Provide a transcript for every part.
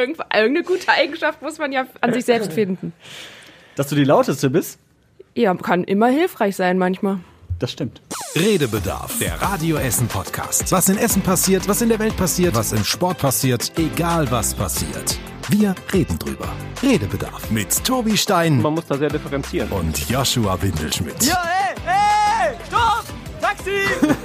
Irgend- Irgendeine gute Eigenschaft muss man ja an sich selbst finden. Dass du die lauteste bist? Ja, kann immer hilfreich sein manchmal. Das stimmt. Redebedarf, der Radio Essen Podcast. Was in Essen passiert, was in der Welt passiert, was im Sport passiert, egal was passiert. Wir reden drüber. Redebedarf mit Tobi Stein Man muss da sehr differenzieren. und Joshua Windelschmidt. hey, hey, stopp! Taxi!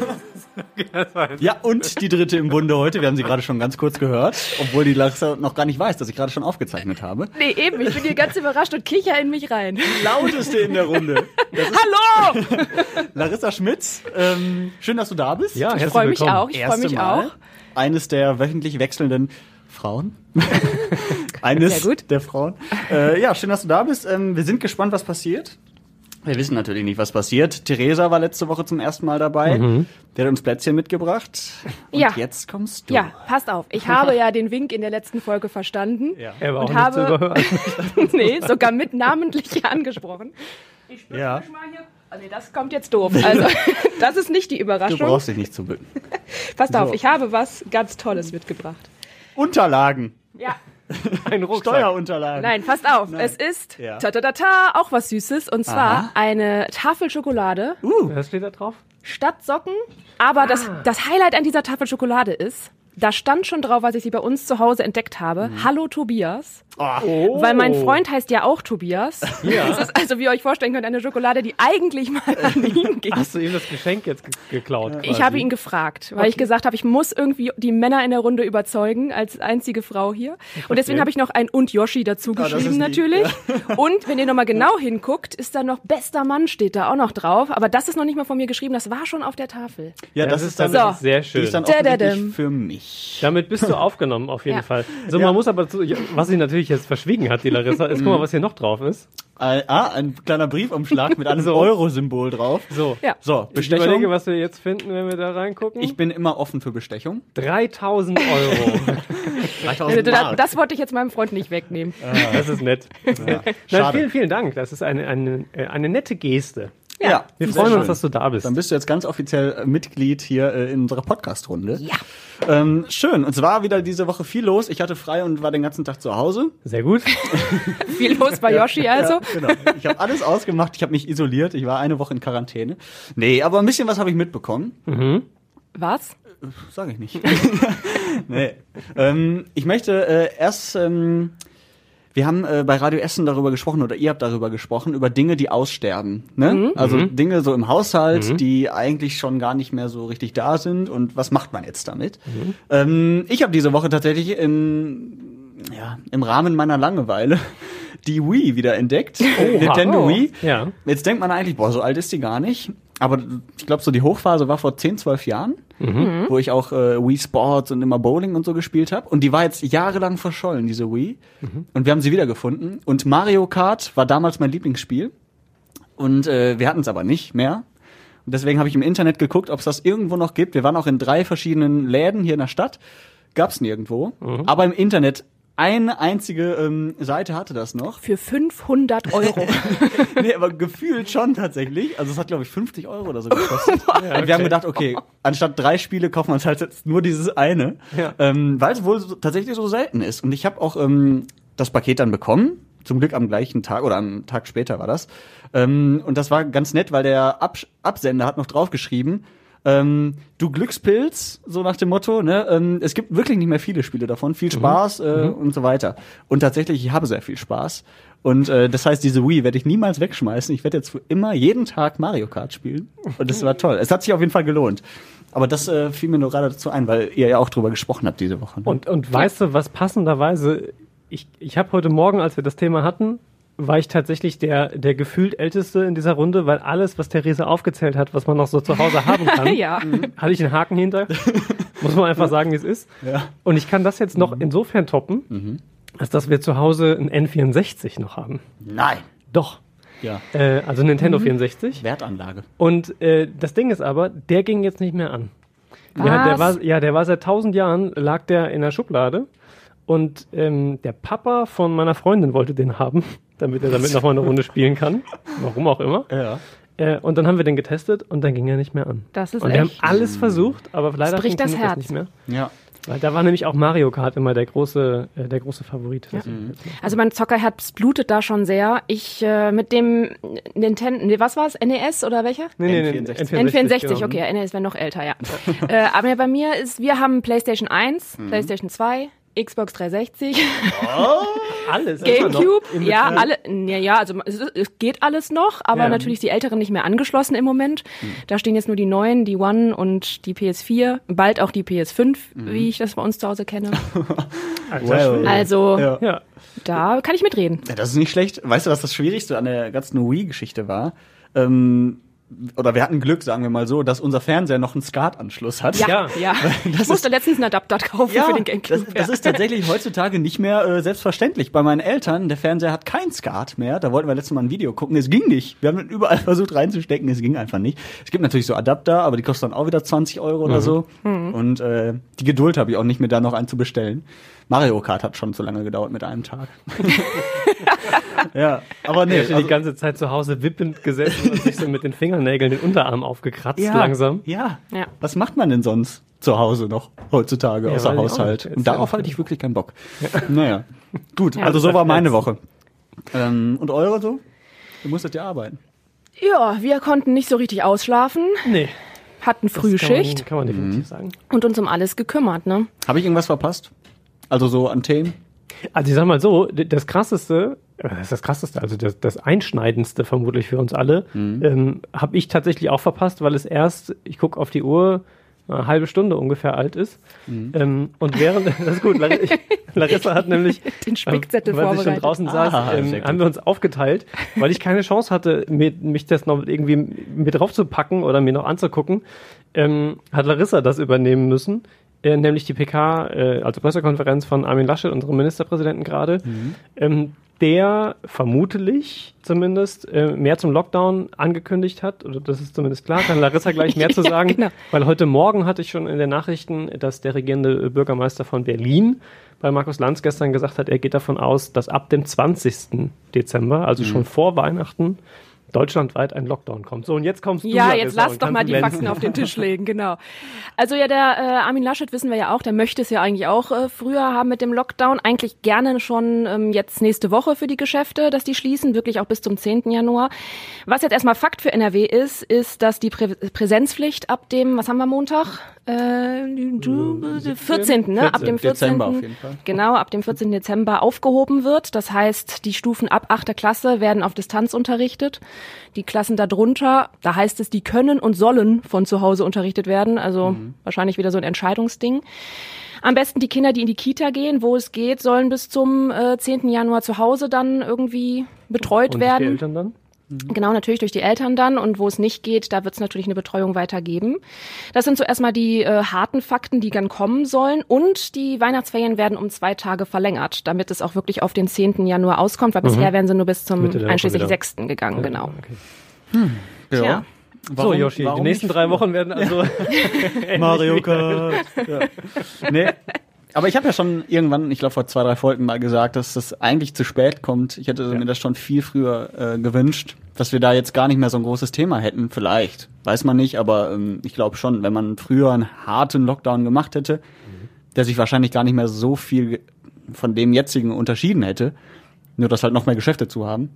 ja, und die dritte im Bunde heute. Wir haben sie gerade schon ganz kurz gehört, obwohl die Larissa noch gar nicht weiß, dass ich gerade schon aufgezeichnet habe. Nee, eben, ich bin hier ganz überrascht und kicher in mich rein. Lauteste in der Runde. Hallo! Larissa Schmitz, ähm, schön, dass du da bist. Ja, Ich herzlich freue mich willkommen. auch, ich freue mich Mal. auch. Eines der wöchentlich wechselnden Frauen. Eines der Frauen. Äh, ja, schön, dass du da bist. Ähm, wir sind gespannt, was passiert. Wir wissen natürlich nicht, was passiert. Theresa war letzte Woche zum ersten Mal dabei. Der hat uns Plätzchen mitgebracht. Und Ja. jetzt kommst du. Ja, passt auf. Ich habe ja den Wink in der letzten Folge verstanden. Ja. Er war auch Und nicht zu habe- überhören. nee, sogar mit namentlich angesprochen. Ich spüre Ja. mal hier. Oh, nee, das kommt jetzt doof. Also, das ist nicht die Du Überraschung. brauchst dich nicht zu bücken. Passt auf, So. ich habe was ganz Tolles mitgebracht. Unterlagen. Ja. Ein Rucksack. Steuerunterlagen. Nein, passt auf. Nein. Es ist Ja. ta ta ta ta auch was Süßes und zwar Aha. eine Tafel Schokolade Was steht da drauf? statt Socken. Aber das, das Highlight an dieser Tafel Schokolade ist, da stand schon drauf, als ich sie bei uns zu Hause entdeckt habe. Hallo Tobias. Oh. Weil mein Freund heißt ja auch Tobias. Das ist also, wie ihr euch vorstellen könnt, eine Schokolade, die eigentlich mal an ihn ging. Hast du ihm das Geschenk jetzt ge geklaut? Ich habe ihn gefragt, weil ich gesagt habe, ich muss irgendwie die Männer in der Runde überzeugen, als einzige Frau hier. Und deswegen habe ich noch ein und Yoshi dazu ist geschrieben lieb, natürlich. Und wenn ihr nochmal genau hinguckt, ist da noch bester Mann steht da auch noch drauf. Aber das ist noch nicht mal von mir geschrieben, das war schon auf der Tafel. Ja, das, das, ist dann, tatsächlich So. sehr die schön. ist dann Da, da, dam. für mich. Damit bist du aufgenommen, auf jeden Ja. Fall. So, Ja. man muss aber, zu, ja, was sie natürlich jetzt verschwiegen hat, die Larissa, ist, guck mal, was hier noch drauf ist. Äh, ah, ein kleiner Briefumschlag mit einem So. Euro-Symbol drauf. So. Ja. So, Ich überlege, Bestechung. was wir jetzt finden, wenn wir da reingucken. Ich bin immer offen für Bestechung. 3000 Euro. 3000 Das, Mark. das wollte ich jetzt meinem Freund nicht wegnehmen. Das ist nett. Ja. Nein, Schade. vielen, vielen Dank. Das ist eine, eine, äh, eine nette Geste. Ja, Wir sehr freuen uns, dass du da bist. Dann bist du jetzt ganz offiziell Mitglied hier äh, in unserer Podcast-Runde. Ja. Ähm, schön. Und es war wieder diese Woche viel los. Ich hatte frei und war den ganzen Tag zu Hause. Sehr gut. Viel los bei Yoshi also. Ja, genau. Ich habe alles ausgemacht. Ich habe mich isoliert. Ich war eine Woche in Quarantäne. Nee, aber ein bisschen was habe ich mitbekommen. Was? Sage ich nicht. nee. Ähm, ich möchte äh, erst. Ähm, wir haben äh, bei Radio Essen darüber gesprochen oder ihr habt darüber gesprochen über Dinge, die aussterben. Ne? Also Dinge so im Haushalt, die eigentlich schon gar nicht mehr so richtig da sind. Und was macht man jetzt damit? Ähm, ich habe diese Woche tatsächlich im, ja, im Rahmen meiner Langeweile die Wii wieder entdeckt. Nintendo Oh. Wii. Ja. Jetzt denkt man eigentlich, boah, so alt ist die gar nicht. Aber ich glaube, so die Hochphase war vor 10, 12 Jahren, wo ich auch äh, Wii Sports und immer Bowling und so gespielt habe. Und die war jetzt jahrelang verschollen, diese Wii. Und wir haben sie wiedergefunden. Und Mario Kart war damals mein Lieblingsspiel. Und äh, wir hatten es aber nicht mehr. Und deswegen habe ich im Internet geguckt, ob es das irgendwo noch gibt. Wir waren auch in drei verschiedenen Läden hier in der Stadt. Gab's nirgendwo. Aber im Internet eine einzige ähm, Seite hatte das noch. Für 500 Euro. nee, aber gefühlt schon tatsächlich. Also es hat, glaube ich, 50 Euro oder so gekostet. Und wir haben gedacht, okay, anstatt drei Spiele kaufen wir uns halt jetzt nur dieses eine. Ja. Ähm, weil es wohl so, tatsächlich so selten ist. Und ich habe auch ähm, das Paket dann bekommen. Zum Glück am gleichen Tag oder am Tag später war das. Ähm, und das war ganz nett, weil der Abs Absender hat noch draufgeschrieben, ähm, du Glückspilz, so nach dem Motto, ne? Ähm, es gibt wirklich nicht mehr viele Spiele davon. Viel Spaß äh, und so weiter. Und tatsächlich, ich habe sehr viel Spaß. Und äh, das heißt, diese Wii werde ich niemals wegschmeißen. Ich werde jetzt für immer jeden Tag Mario Kart spielen. Und das war toll. Es hat sich auf jeden Fall gelohnt. Aber das äh, fiel mir nur gerade dazu ein, weil ihr ja auch drüber gesprochen habt diese Woche. Ne? Und, und weißt du, was passenderweise, ich, ich habe heute Morgen, als wir das Thema hatten, war ich tatsächlich der, der gefühlt älteste in dieser Runde, weil alles, was Therese aufgezählt hat, was man noch so zu Hause haben kann, ja. hatte ich einen Haken hinter. Muss man einfach sagen, wie es ist. Ja. Und ich kann das jetzt noch insofern toppen, als dass wir zu Hause ein N64 noch haben. Nein. Doch. Ja. Äh, also Nintendo 64. Wertanlage. Und äh, das Ding ist aber, der ging jetzt nicht mehr an. Ja, der war, ja, der war seit tausend Jahren, lag der in der Schublade. Und ähm, der Papa von meiner Freundin wollte den haben, damit er damit noch mal eine Runde spielen kann. Warum auch immer. Ja. Äh, und dann haben wir den getestet und dann ging er nicht mehr an. Das ist und wir haben echt- alles versucht, aber leider bricht das Herz. nicht mehr. Ja. Weil da war nämlich auch Mario Kart immer der große, äh, der große Favorit. Ja. Also mein Zockerherz blutet da schon sehr. Ich äh, mit dem Nintendo, nee, was war's? NES oder welcher? Nee, nee, N64. nee, N64, genau. okay, NES wäre noch älter, ja. äh, aber bei mir ist, wir haben PlayStation 1, PlayStation 2, Xbox 360, Alles. immer noch Gamecube, ja, alle, ja, ja, also es, es geht alles noch, aber Ja. natürlich die älteren nicht mehr angeschlossen im Moment. Da stehen jetzt nur die neuen, die One und die PS4, bald auch die PS5, wie ich das bei uns zu Hause kenne. Schwede. Also Ja. Ja. da kann ich mitreden. Ja, das ist nicht schlecht. Weißt du, was das Schwierigste an der ganzen Wii-Geschichte war? Ähm, oder wir hatten Glück, sagen wir mal so, dass unser Fernseher noch einen SCART-Anschluss hat. Ja, Ja. ja. Ich musste letztens einen Adapter kaufen für den Gamecube. das, das ist tatsächlich heutzutage nicht mehr äh, selbstverständlich. Bei meinen Eltern, der Fernseher hat kein SCART mehr. Da wollten wir letztes Mal ein Video gucken. Es ging nicht. Wir haben überall versucht reinzustecken. Es ging einfach nicht. Es gibt natürlich so Adapter, aber die kosten dann auch wieder 20 Euro oder so. Und äh, die Geduld habe ich auch nicht mehr, da noch einen zu bestellen. Mario Kart hat schon zu lange gedauert mit einem Tag. ja, aber nee. Ja also- die ganze Zeit zu Hause wippend gesessen und sich so mit den Fingernägeln den Unterarm aufgekratzt ja, langsam. Ja. Ja. Was macht man denn sonst zu Hause noch heutzutage Ja, außer Haushalt? Und darauf ja. halte ich wirklich keinen Bock. Naja. Gut, Ja, also das so war meine. Woche. Ähm, und eure so? Ihr musstet ja arbeiten. Ja, wir konnten nicht so richtig ausschlafen, Nee. hatten das Frühschicht Kann man, kann man definitiv sagen. und uns um alles gekümmert, ne? Habe ich irgendwas verpasst? Also so an Themen? Also ich sag mal so, das krasseste, das ist das krasseste, also das, das einschneidendste vermutlich für uns alle, ähm, habe ich tatsächlich auch verpasst, weil es erst, ich gucke auf die Uhr, eine halbe Stunde ungefähr alt ist. Ähm, und während, das ist gut, Lar ich, Larissa hat nämlich, Den Spickzettel äh, weil sie schon vorbereitet. draußen saß, Ah, ähm, sehr gut. haben wir uns aufgeteilt, weil ich keine Chance hatte, mir, mich das noch irgendwie mit drauf zu packen oder mir noch anzugucken, ähm, hat Larissa das übernehmen müssen. Äh, nämlich die PK, äh, also Pressekonferenz von Armin Laschet, unserem Ministerpräsidenten gerade, ähm, der vermutlich zumindest äh, mehr zum Lockdown angekündigt hat, oder das ist zumindest klar, kann Larissa gleich mehr zu Ja, sagen, genau. weil heute Morgen hatte ich schon in den Nachrichten, dass der regierende Bürgermeister von Berlin bei Markus Lanz gestern gesagt hat, er geht davon aus, dass ab dem 20. Dezember, also schon vor Weihnachten, deutschlandweit ein Lockdown kommt. So, und jetzt kommst du. Ja, jetzt lass doch mal die glänzen. Fakten auf den Tisch legen, genau. Also ja, der äh, Armin Laschet wissen wir ja auch, der möchte es ja eigentlich auch äh, früher haben mit dem Lockdown. Eigentlich gerne schon ähm, jetzt nächste Woche für die Geschäfte, dass die schließen, wirklich auch bis zum 10. Januar. Was jetzt erstmal Fakt für NRW ist, ist, dass die Prä Präsenzpflicht ab dem, was haben wir Montag? Äh, du- 14. Ne? Ab dem 14. Dezember auf jeden Fall. Genau, ab dem 14. Dezember aufgehoben wird. Das heißt, die Stufen ab 8. Klasse werden auf Distanz unterrichtet. Die Klassen darunter, da heißt es, die können und sollen von zu Hause unterrichtet werden. Also Mhm. wahrscheinlich wieder so ein Entscheidungsding. Am besten die Kinder, die in die Kita gehen, wo es geht, sollen bis zum äh, 10. Januar zu Hause dann irgendwie betreut Und werden. Die Eltern dann? Genau, natürlich durch die Eltern dann. Und wo es nicht geht, da wird es natürlich eine Betreuung weitergeben. Das sind so erstmal die äh, harten Fakten, die dann kommen sollen. Und die Weihnachtsferien werden um zwei Tage verlängert, damit es auch wirklich auf den 10. Januar auskommt, weil bisher wären sie nur bis zum Mhm. Einschließlich wieder. 6. gegangen, genau. Okay. Tja. so, Yoshi, die nächsten drei Wochen werden also Mario Kart. ja. Nee. Aber ich habe ja schon irgendwann, ich glaube vor zwei, drei Folgen mal gesagt, dass das eigentlich zu spät kommt. Ich hätte mir das schon viel früher äh, gewünscht, dass wir da jetzt gar nicht mehr so ein großes Thema hätten. Vielleicht, weiß man nicht, aber ähm, ich glaube schon, wenn man früher einen harten Lockdown gemacht hätte, der sich wahrscheinlich gar nicht mehr so viel von dem jetzigen unterschieden hätte, nur dass halt noch mehr Geschäfte zu haben.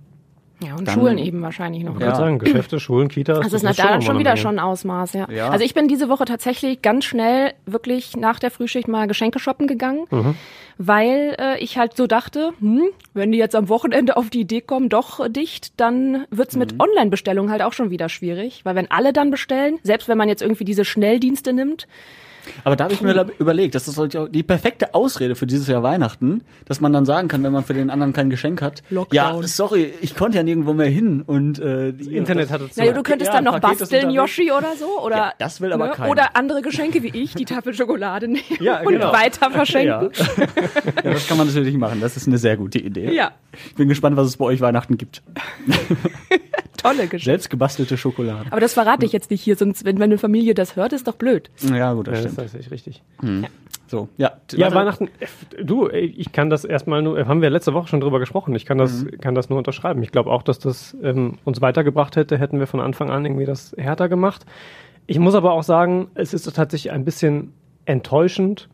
Ja, und Dann- Schulen eben wahrscheinlich noch. Ich Ja. würde sagen, Geschäfte, Schulen, Kitas. Also es das ist da dann schon wieder schon ein Ausmaß, ja. Ja. Also ich bin diese Woche tatsächlich ganz schnell wirklich nach der Frühschicht mal Geschenke shoppen gegangen, Mhm. weil äh, ich halt so dachte, hm, wenn die jetzt am Wochenende auf die Idee kommen, doch äh, dicht, dann wird's mit Mhm. Online-Bestellungen halt auch schon wieder schwierig, weil wenn alle dann bestellen, selbst wenn man jetzt irgendwie diese Schnelldienste nimmt, Aber da habe ich mir überlegt, das ist auch die perfekte Ausrede für dieses Jahr Weihnachten, dass man dann sagen kann, wenn man für den anderen kein Geschenk hat, Lockdown. ja, sorry, ich konnte ja nirgendwo mehr hin und äh, die, Das Internet hatte zu. naja, du könntest Ja, dann noch Paket basteln. Yoshi oder so, oder ne? Ja, das will aber keiner. oder andere Geschenke wie ich, die Tafel Schokolade nehmen Ja, und genau. weiter ja. verschenken. ja, das kann man natürlich machen. Das ist eine sehr gute Idee. Ja, Ich bin gespannt, was es bei euch Weihnachten gibt. tolle Geschenke. Selbst gebastelte Schokolade. Aber das verrate ich jetzt nicht hier, sonst, wenn meine Familie das hört, ist doch blöd. Ja, gut, das Ja, das stimmt. ist tatsächlich richtig. So, ja. Ja, Warte. Weihnachten, äh, du, ich kann das erstmal nur, haben wir letzte Woche schon drüber gesprochen, ich kann das, kann das nur unterschreiben. Ich glaube auch, dass das ähm, uns weitergebracht hätte, hätten wir von Anfang an irgendwie das härter gemacht. Ich muss aber auch sagen, es ist tatsächlich ein bisschen enttäuschend,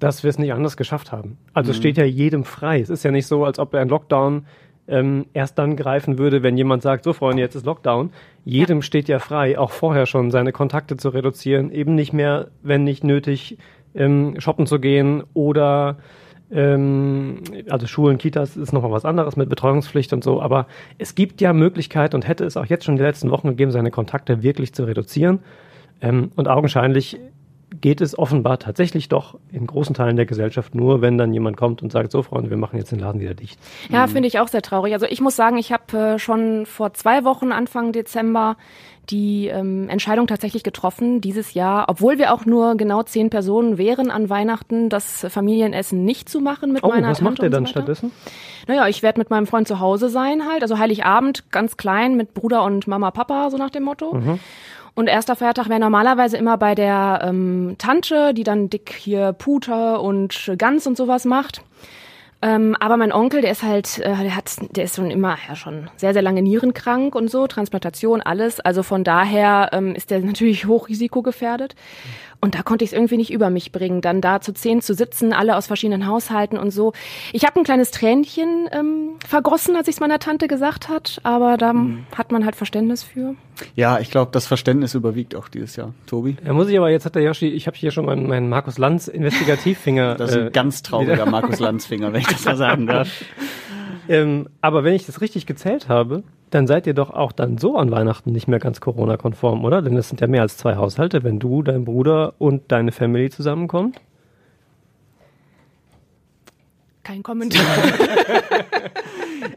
dass wir es nicht anders geschafft haben. Also es steht ja jedem frei. Es ist ja nicht so, als ob ein Lockdown ähm, erst dann greifen würde, wenn jemand sagt, so Freunde, jetzt ist Lockdown. Jedem steht ja frei, auch vorher schon seine Kontakte zu reduzieren, eben nicht mehr, wenn nicht nötig, ähm, shoppen zu gehen oder ähm, also Schulen, Kitas ist nochmal was anderes mit Betreuungspflicht und so, aber es gibt ja Möglichkeiten und hätte es auch jetzt schon die letzten Wochen gegeben, seine Kontakte wirklich zu reduzieren. Ähm, und augenscheinlich geht es offenbar tatsächlich doch in großen Teilen der Gesellschaft nur, wenn dann jemand kommt und sagt, so Freunde, wir machen jetzt den Laden wieder dicht. Ja, finde ich auch sehr traurig. Also ich muss sagen, ich habe äh, schon vor zwei Wochen, Anfang Dezember, die ähm, Entscheidung tatsächlich getroffen, dieses Jahr, obwohl wir auch nur genau zehn Personen wären an Weihnachten, das Familienessen nicht zu machen mit Oh, meiner was Tante macht ihr dann so stattdessen? Naja, ich werde mit meinem Freund zu Hause sein halt, also Heiligabend ganz klein mit Bruder und Mama, Papa, so nach dem Motto. Mhm. Und erster Feiertag wäre normalerweise immer bei der ähm, Tante, die dann dick hier Puter und Gans und sowas macht. Ähm, aber mein Onkel, der ist halt, äh, der hat, der ist schon immer, ja schon sehr, sehr lange nierenkrank und so, Transplantation, alles. Also von daher ähm, ist der natürlich hochrisikogefährdet. Und da konnte ich es irgendwie nicht über mich bringen, dann da zu zehn zu sitzen, alle aus verschiedenen Haushalten und so. Ich habe ein kleines Tränchen ähm, vergossen, als ich es meiner Tante gesagt hat, aber da hat man halt Verständnis für. Ja, ich glaube, das Verständnis überwiegt auch dieses Jahr. Tobi? Ja, muss ich aber, jetzt hat der Yoshi, ich habe hier schon meinen, meinen Markus Lanz Investigativfinger. Das ist ein äh, ganz trauriger Markus Lanzfinger, wenn ich das mal sagen darf. Ähm, aber wenn ich das richtig gezählt habe, dann seid ihr doch auch dann so an Weihnachten nicht mehr ganz Corona-konform, oder? Denn es sind ja mehr als zwei Haushalte, wenn du, dein Bruder und deine Family zusammenkommt. Kein Kommentar.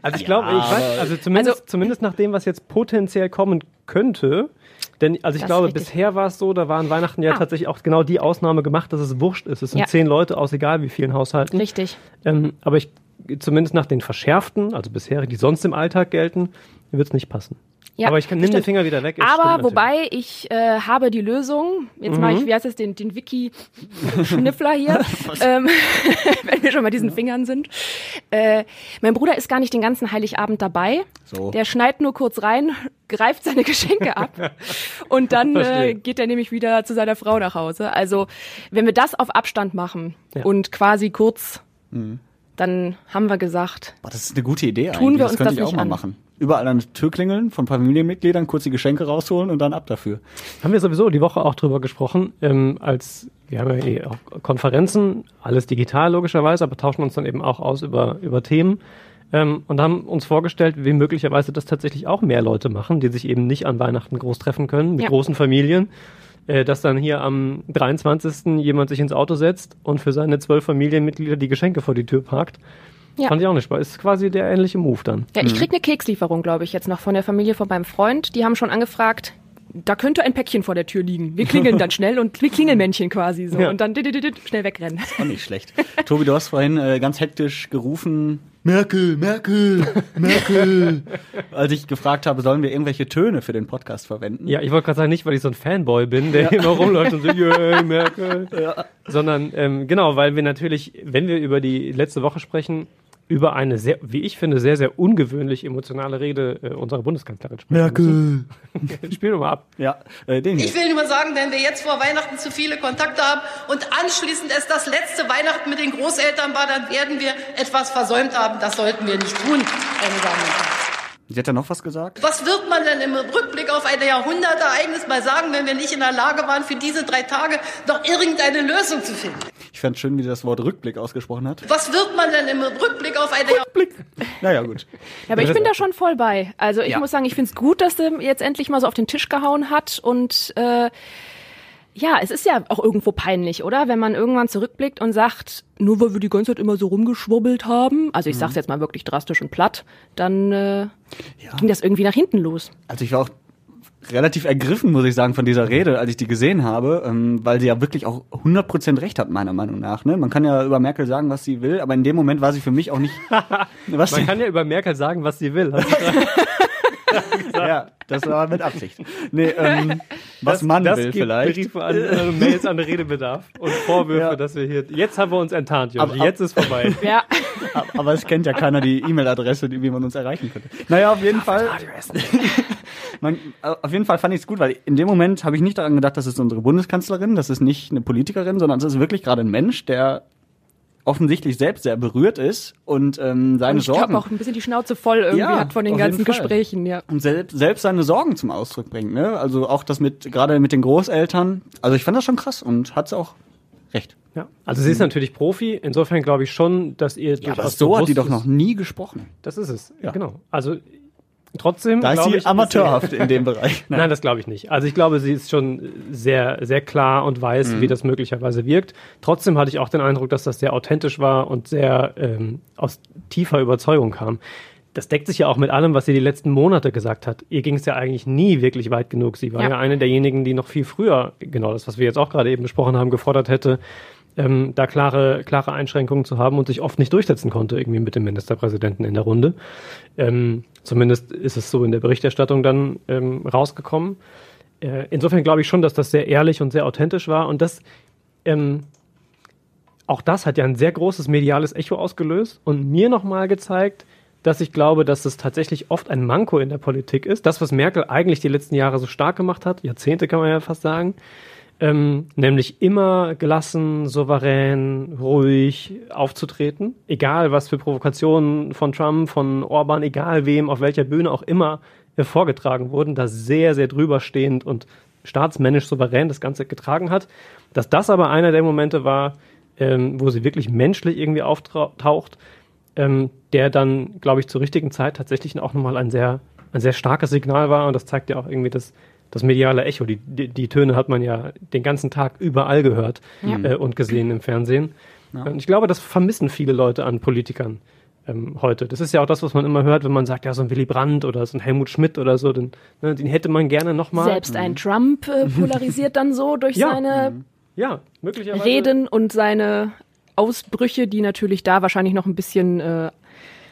Also ich glaube, ich weiß, also zumindest, Also- zumindest nach dem, was jetzt potenziell kommen könnte, denn also ich glaube, bisher war es so, da waren Weihnachten ja Ah. tatsächlich auch genau die Ausnahme gemacht, dass es wurscht ist. Es sind Ja. zehn Leute aus egal wie vielen Haushalten. Richtig. Ähm, aber ich, zumindest nach den verschärften, also bisher, die sonst im Alltag gelten, wird es nicht passen. Ja, aber ich kann, nimm den. Finger wieder weg. Aber. Mhm. wobei ich äh, habe die Lösung. Jetzt mache ich, wie heißt es, den, den Wiki-Schniffler hier, ähm, wenn wir schon bei diesen Fingern sind. Äh, mein Bruder ist gar nicht den ganzen Heiligabend dabei. So. Der schneidet nur kurz rein, greift seine Geschenke ab und dann äh, geht er nämlich wieder zu seiner Frau nach Hause. Also wenn wir das auf Abstand machen Ja. und quasi kurz, Mhm. Dann haben wir gesagt, Boah, das ist eine gute Idee Tun eigentlich. wir das uns könnte das ich auch nicht mal an. machen. Überall an der Tür klingeln von Familienmitgliedern, kurz die Geschenke rausholen und dann ab dafür. Haben wir sowieso die Woche auch drüber gesprochen, ähm, als wir haben ja eh auch Konferenzen, alles digital logischerweise, aber tauschen uns dann eben auch aus über, über Themen ähm, und haben uns vorgestellt, wie möglicherweise das tatsächlich auch mehr Leute machen, die sich eben nicht an Weihnachten groß treffen können, mit Ja. großen Familien. Äh, dass dann hier am 23. jemand sich ins Auto setzt und für seine zwölf Familienmitglieder die Geschenke vor die Tür parkt. Ja. Fand ich auch nicht spannend. Ist quasi der ähnliche Move dann. Ja, ich krieg eine Kekslieferung, glaube ich, jetzt noch von der Familie von meinem Freund. Die haben schon angefragt, da könnte ein Päckchen vor der Tür liegen. Wir klingeln dann schnell und wir Klingelmännchen quasi so Ja. und dann dit, dit, dit, schnell wegrennen. Auch nicht schlecht. Tobi, du hast vorhin äh, ganz hektisch gerufen, Merkel, Merkel, Merkel. Als ich gefragt habe, sollen wir irgendwelche Töne für den Podcast verwenden? Ja, ich wollte gerade sagen, nicht, weil ich so ein Fanboy bin, der immer rumläuft und so, yay, Merkel. Sondern, ähm, genau, weil wir natürlich, wenn wir über die letzte Woche sprechen, über eine sehr, wie ich finde, sehr, sehr ungewöhnlich emotionale Rede äh, unserer Bundeskanzlerin sprechen müssen. Spiel doch mal ab. Ja, äh, den hier. Ich will nur sagen, wenn wir jetzt vor Weihnachten zu viele Kontakte haben und anschließend es das letzte Weihnachten mit den Großeltern war, dann werden wir etwas versäumt haben. Das sollten wir nicht tun, meine Damen und Herren. Sie hat ja noch was gesagt? Was wird man denn im Rückblick auf ein Jahrhundertereignis mal sagen, wenn wir nicht in der Lage waren, für diese drei Tage noch irgendeine Lösung zu finden? Ich fand schön, wie sie das Wort Rückblick ausgesprochen hat. Was wird man denn im Rückblick auf eine Jahrhundertereignis Naja, gut. Ja, aber ich bin da schon voll bei. Also ich Ja. muss sagen, ich finde es gut, dass er jetzt endlich mal so auf den Tisch gehauen hat und äh, ja, es ist ja auch irgendwo peinlich, oder? Wenn man irgendwann zurückblickt und sagt, nur weil wir die ganze Zeit immer so rumgeschwurbelt haben, also ich sag's jetzt mal wirklich drastisch und platt, dann äh, ging das irgendwie nach hinten los. Also ich war auch relativ ergriffen, muss ich sagen, von dieser Rede, als ich die gesehen habe, ähm, weil sie ja wirklich auch 100% recht hat, meiner Meinung nach. Ne? Man kann ja über Merkel sagen, was sie will, aber in dem Moment war sie für mich auch nicht... was Man sie, kann ja über Merkel sagen, was sie will. ja, das war mit Absicht. Nee, ähm, was man das will gibt vielleicht. Briefe an, äh, Mails an Redebedarf und Vorwürfe, Ja. dass wir hier. Jetzt haben wir uns enttarnt. Aber- aber- Jetzt ist vorbei. Ja, Aber es kennt ja keiner die E-Mail-Adresse, wie man uns erreichen könnte. Naja, auf jeden Fall. Man, auf jeden Fall fand ich es gut, weil in dem Moment habe ich nicht daran gedacht, das ist unsere Bundeskanzlerin, das ist nicht eine Politikerin, sondern es ist wirklich gerade ein Mensch, der offensichtlich selbst sehr berührt ist und ähm, seine Und ich Sorgen glaube auch ein bisschen die Schnauze voll irgendwie Ja, hat von den ganzen. Gesprächen, ja. und selbst, selbst seine Sorgen zum Ausdruck bringt. Ne? Also auch das mit gerade mit den Großeltern. Also ich fand das schon krass und hat's auch recht. Ja. Also sie ist natürlich Profi, insofern glaube ich schon, dass ihr Ja, aber so hat die doch noch nie gesprochen. Das ist es, Ja. genau. Also trotzdem Da ist sie ich, amateurhaft in dem Bereich. Nein, das glaube ich nicht. Also ich glaube, sie ist schon sehr, sehr klar und weiß, Mhm. wie das möglicherweise wirkt. Trotzdem hatte ich auch den Eindruck, dass das sehr authentisch war und sehr ähm, aus tiefer Überzeugung kam. Das deckt sich ja auch mit allem, was sie die letzten Monate gesagt hat. Ihr ging es ja eigentlich nie wirklich weit genug. Sie war ja. Ja. eine derjenigen, die noch viel früher, genau das, was wir jetzt auch gerade eben besprochen haben, gefordert hätte, ähm, da klare, klare Einschränkungen zu haben und sich oft nicht durchsetzen konnte, irgendwie mit dem Ministerpräsidenten in der Runde. Ähm, zumindest ist es so in der Berichterstattung dann ähm, rausgekommen. Äh, insofern glaube ich schon, dass das sehr ehrlich und sehr authentisch war und das ähm, auch das hat ja ein sehr großes mediales Echo ausgelöst und mir nochmal gezeigt, dass ich glaube, dass es tatsächlich oft ein Manko in der Politik ist. Das, was Merkel eigentlich die letzten Jahre so stark gemacht hat, Jahrzehnte kann man ja fast sagen, ähm, nämlich immer gelassen, souverän, ruhig aufzutreten, egal was für Provokationen von Trump, von Orban, egal wem, auf welcher Bühne auch immer äh, vorgetragen wurden, da sehr, sehr drüberstehend und staatsmännisch souverän das Ganze getragen hat. Dass das aber einer der Momente war, ähm, wo sie wirklich menschlich irgendwie auftaucht, ähm, der dann, glaube ich, zur richtigen Zeit tatsächlich auch nochmal ein sehr, ein sehr starkes Signal war und das zeigt ja auch irgendwie das, das mediale Echo. Die, die, die Töne hat man ja den ganzen Tag überall gehört äh, und gesehen im Fernsehen. Und ich glaube, das vermissen viele Leute an Politikern ähm, heute. Das ist ja auch das, was man immer hört, wenn man sagt, ja, so ein Willy Brandt oder so ein Helmut Schmidt oder so, den, ne, den hätte man gerne nochmal. Selbst ein Trump äh, polarisiert dann so durch Ja. seine Ja, möglicherweise. Reden und seine Ausbrüche, die natürlich da wahrscheinlich noch ein bisschen äh,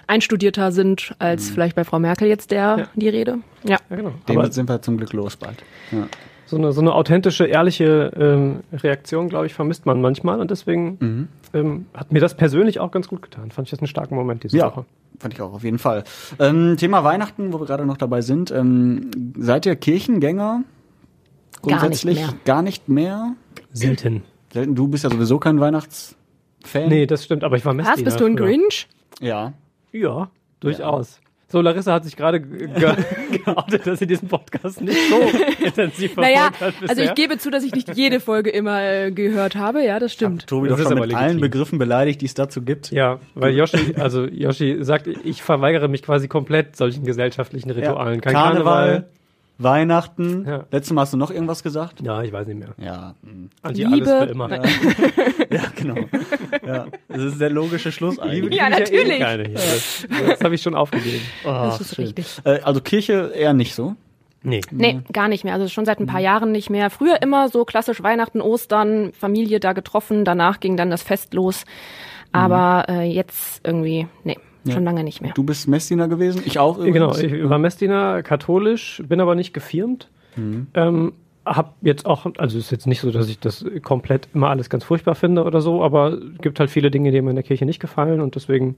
einstudierter sind als vielleicht bei Frau Merkel jetzt der Ja. die Rede. Ja. Ja, genau. Dem Aber sind wir zum Glück los bald. Ja. so eine, so eine authentische, ehrliche ähm, Reaktion, glaube ich, vermisst man manchmal. Und deswegen ähm, hat mir das persönlich auch ganz gut getan. Fand ich das einen starken Moment diese Ja, Woche. fand ich auch auf jeden Fall. Ähm, Thema Weihnachten, wo wir gerade noch dabei sind. Ähm, seid ihr Kirchengänger? Grundsätzlich mehr. gar nicht mehr. Selten. Selten. Du bist ja sowieso kein Weihnachtsfan. Nee, das stimmt, aber ich war Messdiener. Was, bist du ein früher. Grinch? Ja. Ja, durchaus. So, Larissa hat sich gerade ge ge geoutet, dass sie diesen Podcast nicht so intensiv verfolgt Naja, hat bisher. also ich gebe zu, dass ich nicht jede Folge immer äh, gehört habe. Ja, das stimmt. Tobi Das doch ist schon mit legitim. allen Begriffen beleidigt, die es dazu gibt. Ja, weil Yoshi, also Yoshi sagt, ich verweigere mich quasi komplett solchen gesellschaftlichen Ritualen. Kein Karneval. Weihnachten. Ja. Letztes Mal hast du noch irgendwas gesagt? Ja, ich weiß nicht mehr. Ja. Anti Liebe. alles für immer. Nein. Ja, genau. ja. Das ist der logische Schluss eigentlich. Ja, natürlich. Eh keine hier. Das, das habe ich schon aufgegeben. Das ist richtig. Äh, also Kirche eher nicht so. Nee. Nee, gar nicht mehr. Also schon seit ein paar Jahren nicht mehr. Früher immer so klassisch Weihnachten, Ostern, Familie da getroffen. Danach ging dann das Fest los. Aber äh, jetzt irgendwie, nee, schon lange nicht mehr. Du bist Messdiener gewesen, ich auch Genau, übrigens. ich war Messdiener, katholisch, bin aber nicht gefirmt. Ähm, hab jetzt auch, also ist jetzt nicht so, dass ich das komplett immer alles ganz furchtbar finde oder so, aber es gibt halt viele Dinge, die mir in der Kirche nicht gefallen und deswegen,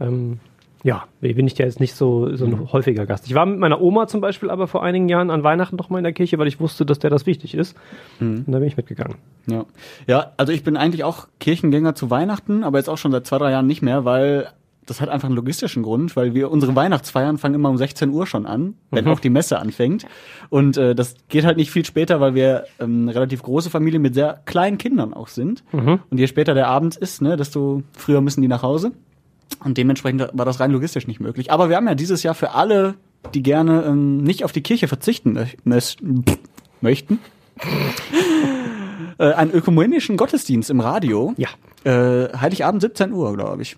ähm, ja, bin ich ja jetzt nicht so, so ein häufiger Gast. Ich war mit meiner Oma zum Beispiel aber vor einigen Jahren an Weihnachten noch mal in der Kirche, weil ich wusste, dass der das wichtig ist. Und da bin ich mitgegangen. Ja. ja, also ich bin eigentlich auch Kirchengänger zu Weihnachten, aber jetzt auch schon seit zwei, drei Jahren nicht mehr, weil das hat einfach einen logistischen Grund, weil wir unsere Weihnachtsfeiern fangen immer um 16 Uhr schon an, wenn auch die Messe anfängt. Und äh, das geht halt nicht viel später, weil wir ähm, eine relativ große Familie mit sehr kleinen Kindern auch sind. Und je später der Abend ist, ne, desto früher müssen die nach Hause. Und dementsprechend war das rein logistisch nicht möglich. Aber wir haben ja dieses Jahr für alle, die gerne ähm, nicht auf die Kirche verzichten möchten, äh, einen ökumenischen Gottesdienst im Radio. Ja. Äh, Heiligabend 17 Uhr, glaube ich.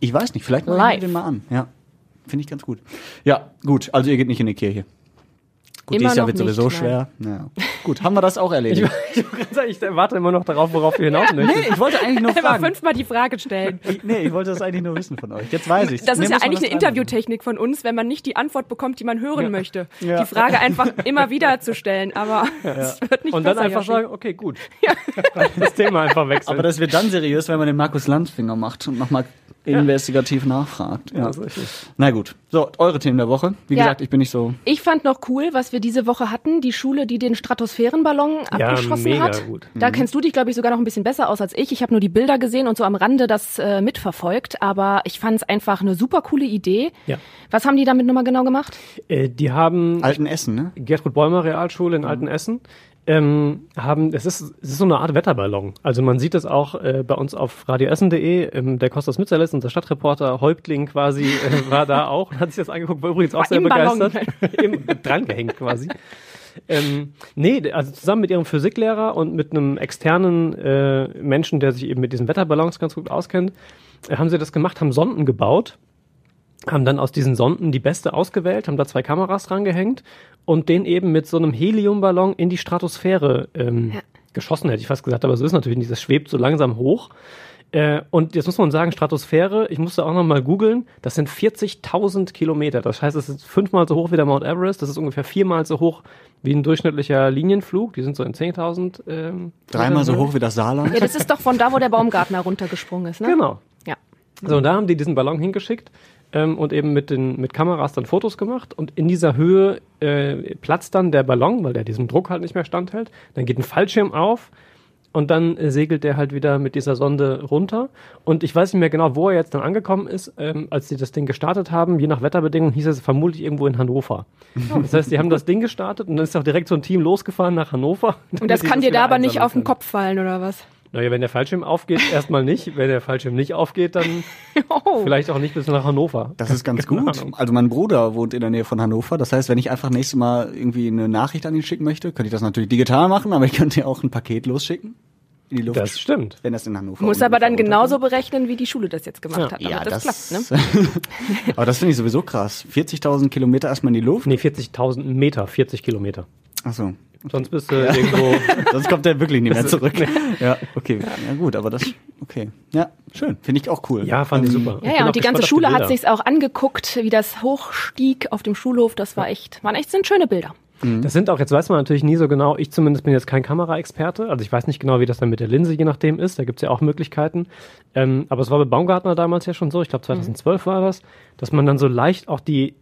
Ich weiß nicht, vielleicht wir Live. den mal an. Ja, finde ich ganz gut. Ja, gut, also ihr geht nicht in die Kirche. Gut, Immer dieses Jahr noch wird sowieso nicht, schwer. Ja. Gut, haben wir das auch Ich, erledigt. ich, sagen, ich warte immer noch darauf, worauf ihr hinaus möchtet. nee, ich wollte eigentlich nur Einfach fragen. fünfmal die Frage stellen. Ich, nee, ich wollte das eigentlich nur wissen von euch. Jetzt weiß ich Das ist ja eigentlich eine Interviewtechnik von uns, wenn man nicht die Antwort bekommt, die man hören möchte. Ja. Die Frage einfach immer wieder zu stellen, aber es wird nicht Und dann einfach sagen, okay, gut. Das Thema einfach wechseln. Aber das wird dann seriös, wenn man den Markus Landsfinger macht und nochmal investigativ nachfragt. Ja. Na gut. So, eure Themen der Woche. Wie Ja. gesagt, ich bin nicht so. Ich fand noch cool, was wir diese Woche hatten, die Schule, die den Stratosphärenballon Ja, abgeschossen mega hat. gut. Da kennst du dich, glaube ich, sogar noch ein bisschen besser aus als ich. Ich habe nur die Bilder gesehen und so am Rande das äh, mitverfolgt, aber ich fand es einfach eine super coole Idee. Ja. Was haben die damit nochmal genau gemacht? Äh, die haben Alten Essen, ne? Gertrud Bäumer Realschule in Altenessen ähm, haben, es ist, es ist so eine Art Wetterballon. Also man sieht es auch äh, bei uns auf radioessen.de. Ähm, der Kostas Mitzeles, unser Stadtreporter, Häuptling quasi, äh, war da auch und hat sich das angeguckt, war übrigens auch War sehr begeistert. Im, dran gehängt quasi. Ähm, nee, also zusammen mit ihrem Physiklehrer und mit einem externen äh, Menschen, der sich eben mit diesen Wetterballons ganz gut auskennt, äh, haben sie das gemacht, haben Sonden gebaut haben dann aus diesen Sonden die beste ausgewählt, haben da zwei Kameras dran gehängt und den eben mit so einem Heliumballon in die Stratosphäre ähm, Ja. geschossen, hätte ich fast gesagt, aber so ist natürlich nicht, das schwebt so langsam hoch. Äh, und jetzt muss man sagen, Stratosphäre, ich musste auch nochmal googeln, das sind 40.000 Kilometer. Das heißt, es ist fünfmal so hoch wie der Mount Everest, das ist ungefähr viermal so hoch wie ein durchschnittlicher Linienflug, die sind so in 10.000. Ähm, Dreimal so hoch wie das Saarland. Ja, das ist doch von da, wo der Baumgartner runtergesprungen ist, ne? Genau. So, und da haben die diesen Ballon hingeschickt ähm, und eben mit, den, mit Kameras dann Fotos gemacht. Und in dieser Höhe äh, platzt dann der Ballon, weil der diesem Druck halt nicht mehr standhält. Dann geht ein Fallschirm auf und dann äh, segelt der halt wieder mit dieser Sonde runter. Und ich weiß nicht mehr genau, wo er jetzt dann angekommen ist. Ähm, als sie das Ding gestartet haben, je nach Wetterbedingungen, hieß es vermutlich irgendwo in Hannover. Das heißt, die haben das Ding gestartet und dann ist auch direkt so ein Team losgefahren nach Hannover. Und das kann dir da aber nicht auf den. Kopf fallen, oder was? Naja, wenn der Fallschirm aufgeht, erstmal nicht. Wenn der Fallschirm nicht aufgeht, dann Oh. vielleicht auch nicht bis nach Hannover. Das ist ganz Keine gut. Ahnung. Also mein Bruder wohnt in der Nähe von Hannover. Das heißt, wenn ich einfach nächstes Mal irgendwie eine Nachricht an ihn schicken möchte, könnte ich das natürlich digital machen, aber ich könnte ja auch ein Paket losschicken in die Luft. Das stimmt. wenn das in Hannover Muss aber dann genauso berechnen, wie die Schule das jetzt gemacht hat, damit Ja, das, das, klappt, ne? aber das finde ich sowieso krass. 40.000 Kilometer erstmal in die Luft. Nee, 40.000 Meter, 40 Kilometer. Ach so. Sonst bist du irgendwo. Sonst kommt er wirklich nicht mehr zurück. Ja, okay. Ja, gut, aber das, okay. Ja, schön. Finde ich auch cool. Ja, fand ich Ähm, super. Ja, ja, und die ganze Schule hat Bilder. sich's auch angeguckt, wie das hochstieg auf dem Schulhof. Das war echt, waren echt sind schöne Bilder. Das sind auch, jetzt weiß man natürlich nie so genau, ich zumindest bin jetzt kein Kameraexperte, also ich weiß nicht genau, wie das dann mit der Linse je nachdem ist, da gibt's ja auch Möglichkeiten. Ähm, aber es war bei Baumgartner damals ja schon so, ich glaube 2012 war das, dass man dann so leicht auch die,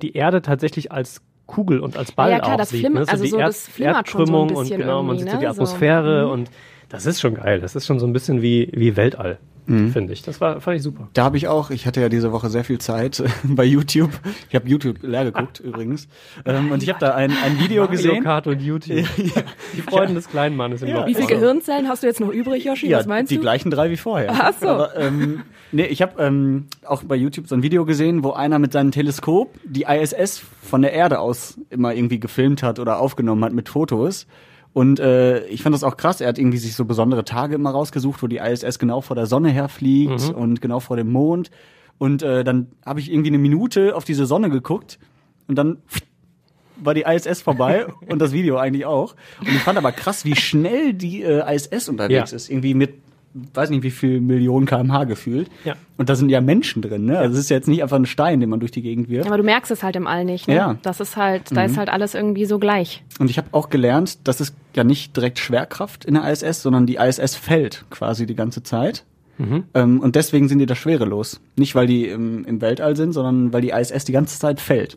die Erde tatsächlich als Kugel und als Ball Ja, klar, das sieht. ne? also die so, das flimmert schon so Erdkrümmung und genau, man sieht so ne? die So. Atmosphäre und das ist schon geil. Das ist schon so ein bisschen wie, wie Weltall, finde ich. Das war, fand ich super. Da habe ich auch, ich hatte ja diese Woche sehr viel Zeit bei YouTube. Ich habe YouTube leer geguckt übrigens. Ähm, und ich habe da ein, ein Video Mario gesehen. Kart und YouTube. Die Freuden des kleinen Mannes im Loch. Wie viele Gehirnzellen hast du jetzt noch übrig, Yoshi? Ja, Was meinst die du? gleichen drei wie vorher. Ach so. Aber, ähm, nee, ich habe ähm, auch bei YouTube so ein Video gesehen, wo einer mit seinem Teleskop die ISS von der Erde aus immer irgendwie gefilmt hat oder aufgenommen hat mit Fotos. Und äh, ich fand das auch krass. Er hat irgendwie sich so besondere Tage immer rausgesucht, wo die ISS genau vor der Sonne herfliegt und genau vor dem Mond. Und äh, dann habe ich irgendwie eine Minute auf diese Sonne geguckt und dann war die ISS vorbei und das Video eigentlich auch. Und ich fand aber krass, wie schnell die äh, ISS unterwegs Ja. ist. Irgendwie mit, weiß nicht wie viel Millionen kmh gefühlt. Ja. Und da sind ja Menschen drin, ne? Also es ist jetzt nicht einfach ein Stein, den man durch die Gegend wirft. Aber du merkst es halt im All nicht. Ne? Ja. Das ist halt, da ist halt alles irgendwie so gleich. Und ich habe auch gelernt, das ist ja nicht direkt Schwerkraft in der ISS, sondern die ISS fällt quasi die ganze Zeit. Ähm, und deswegen sind die da schwerelos. Nicht, weil die im, im Weltall sind, sondern weil die ISS die ganze Zeit fällt.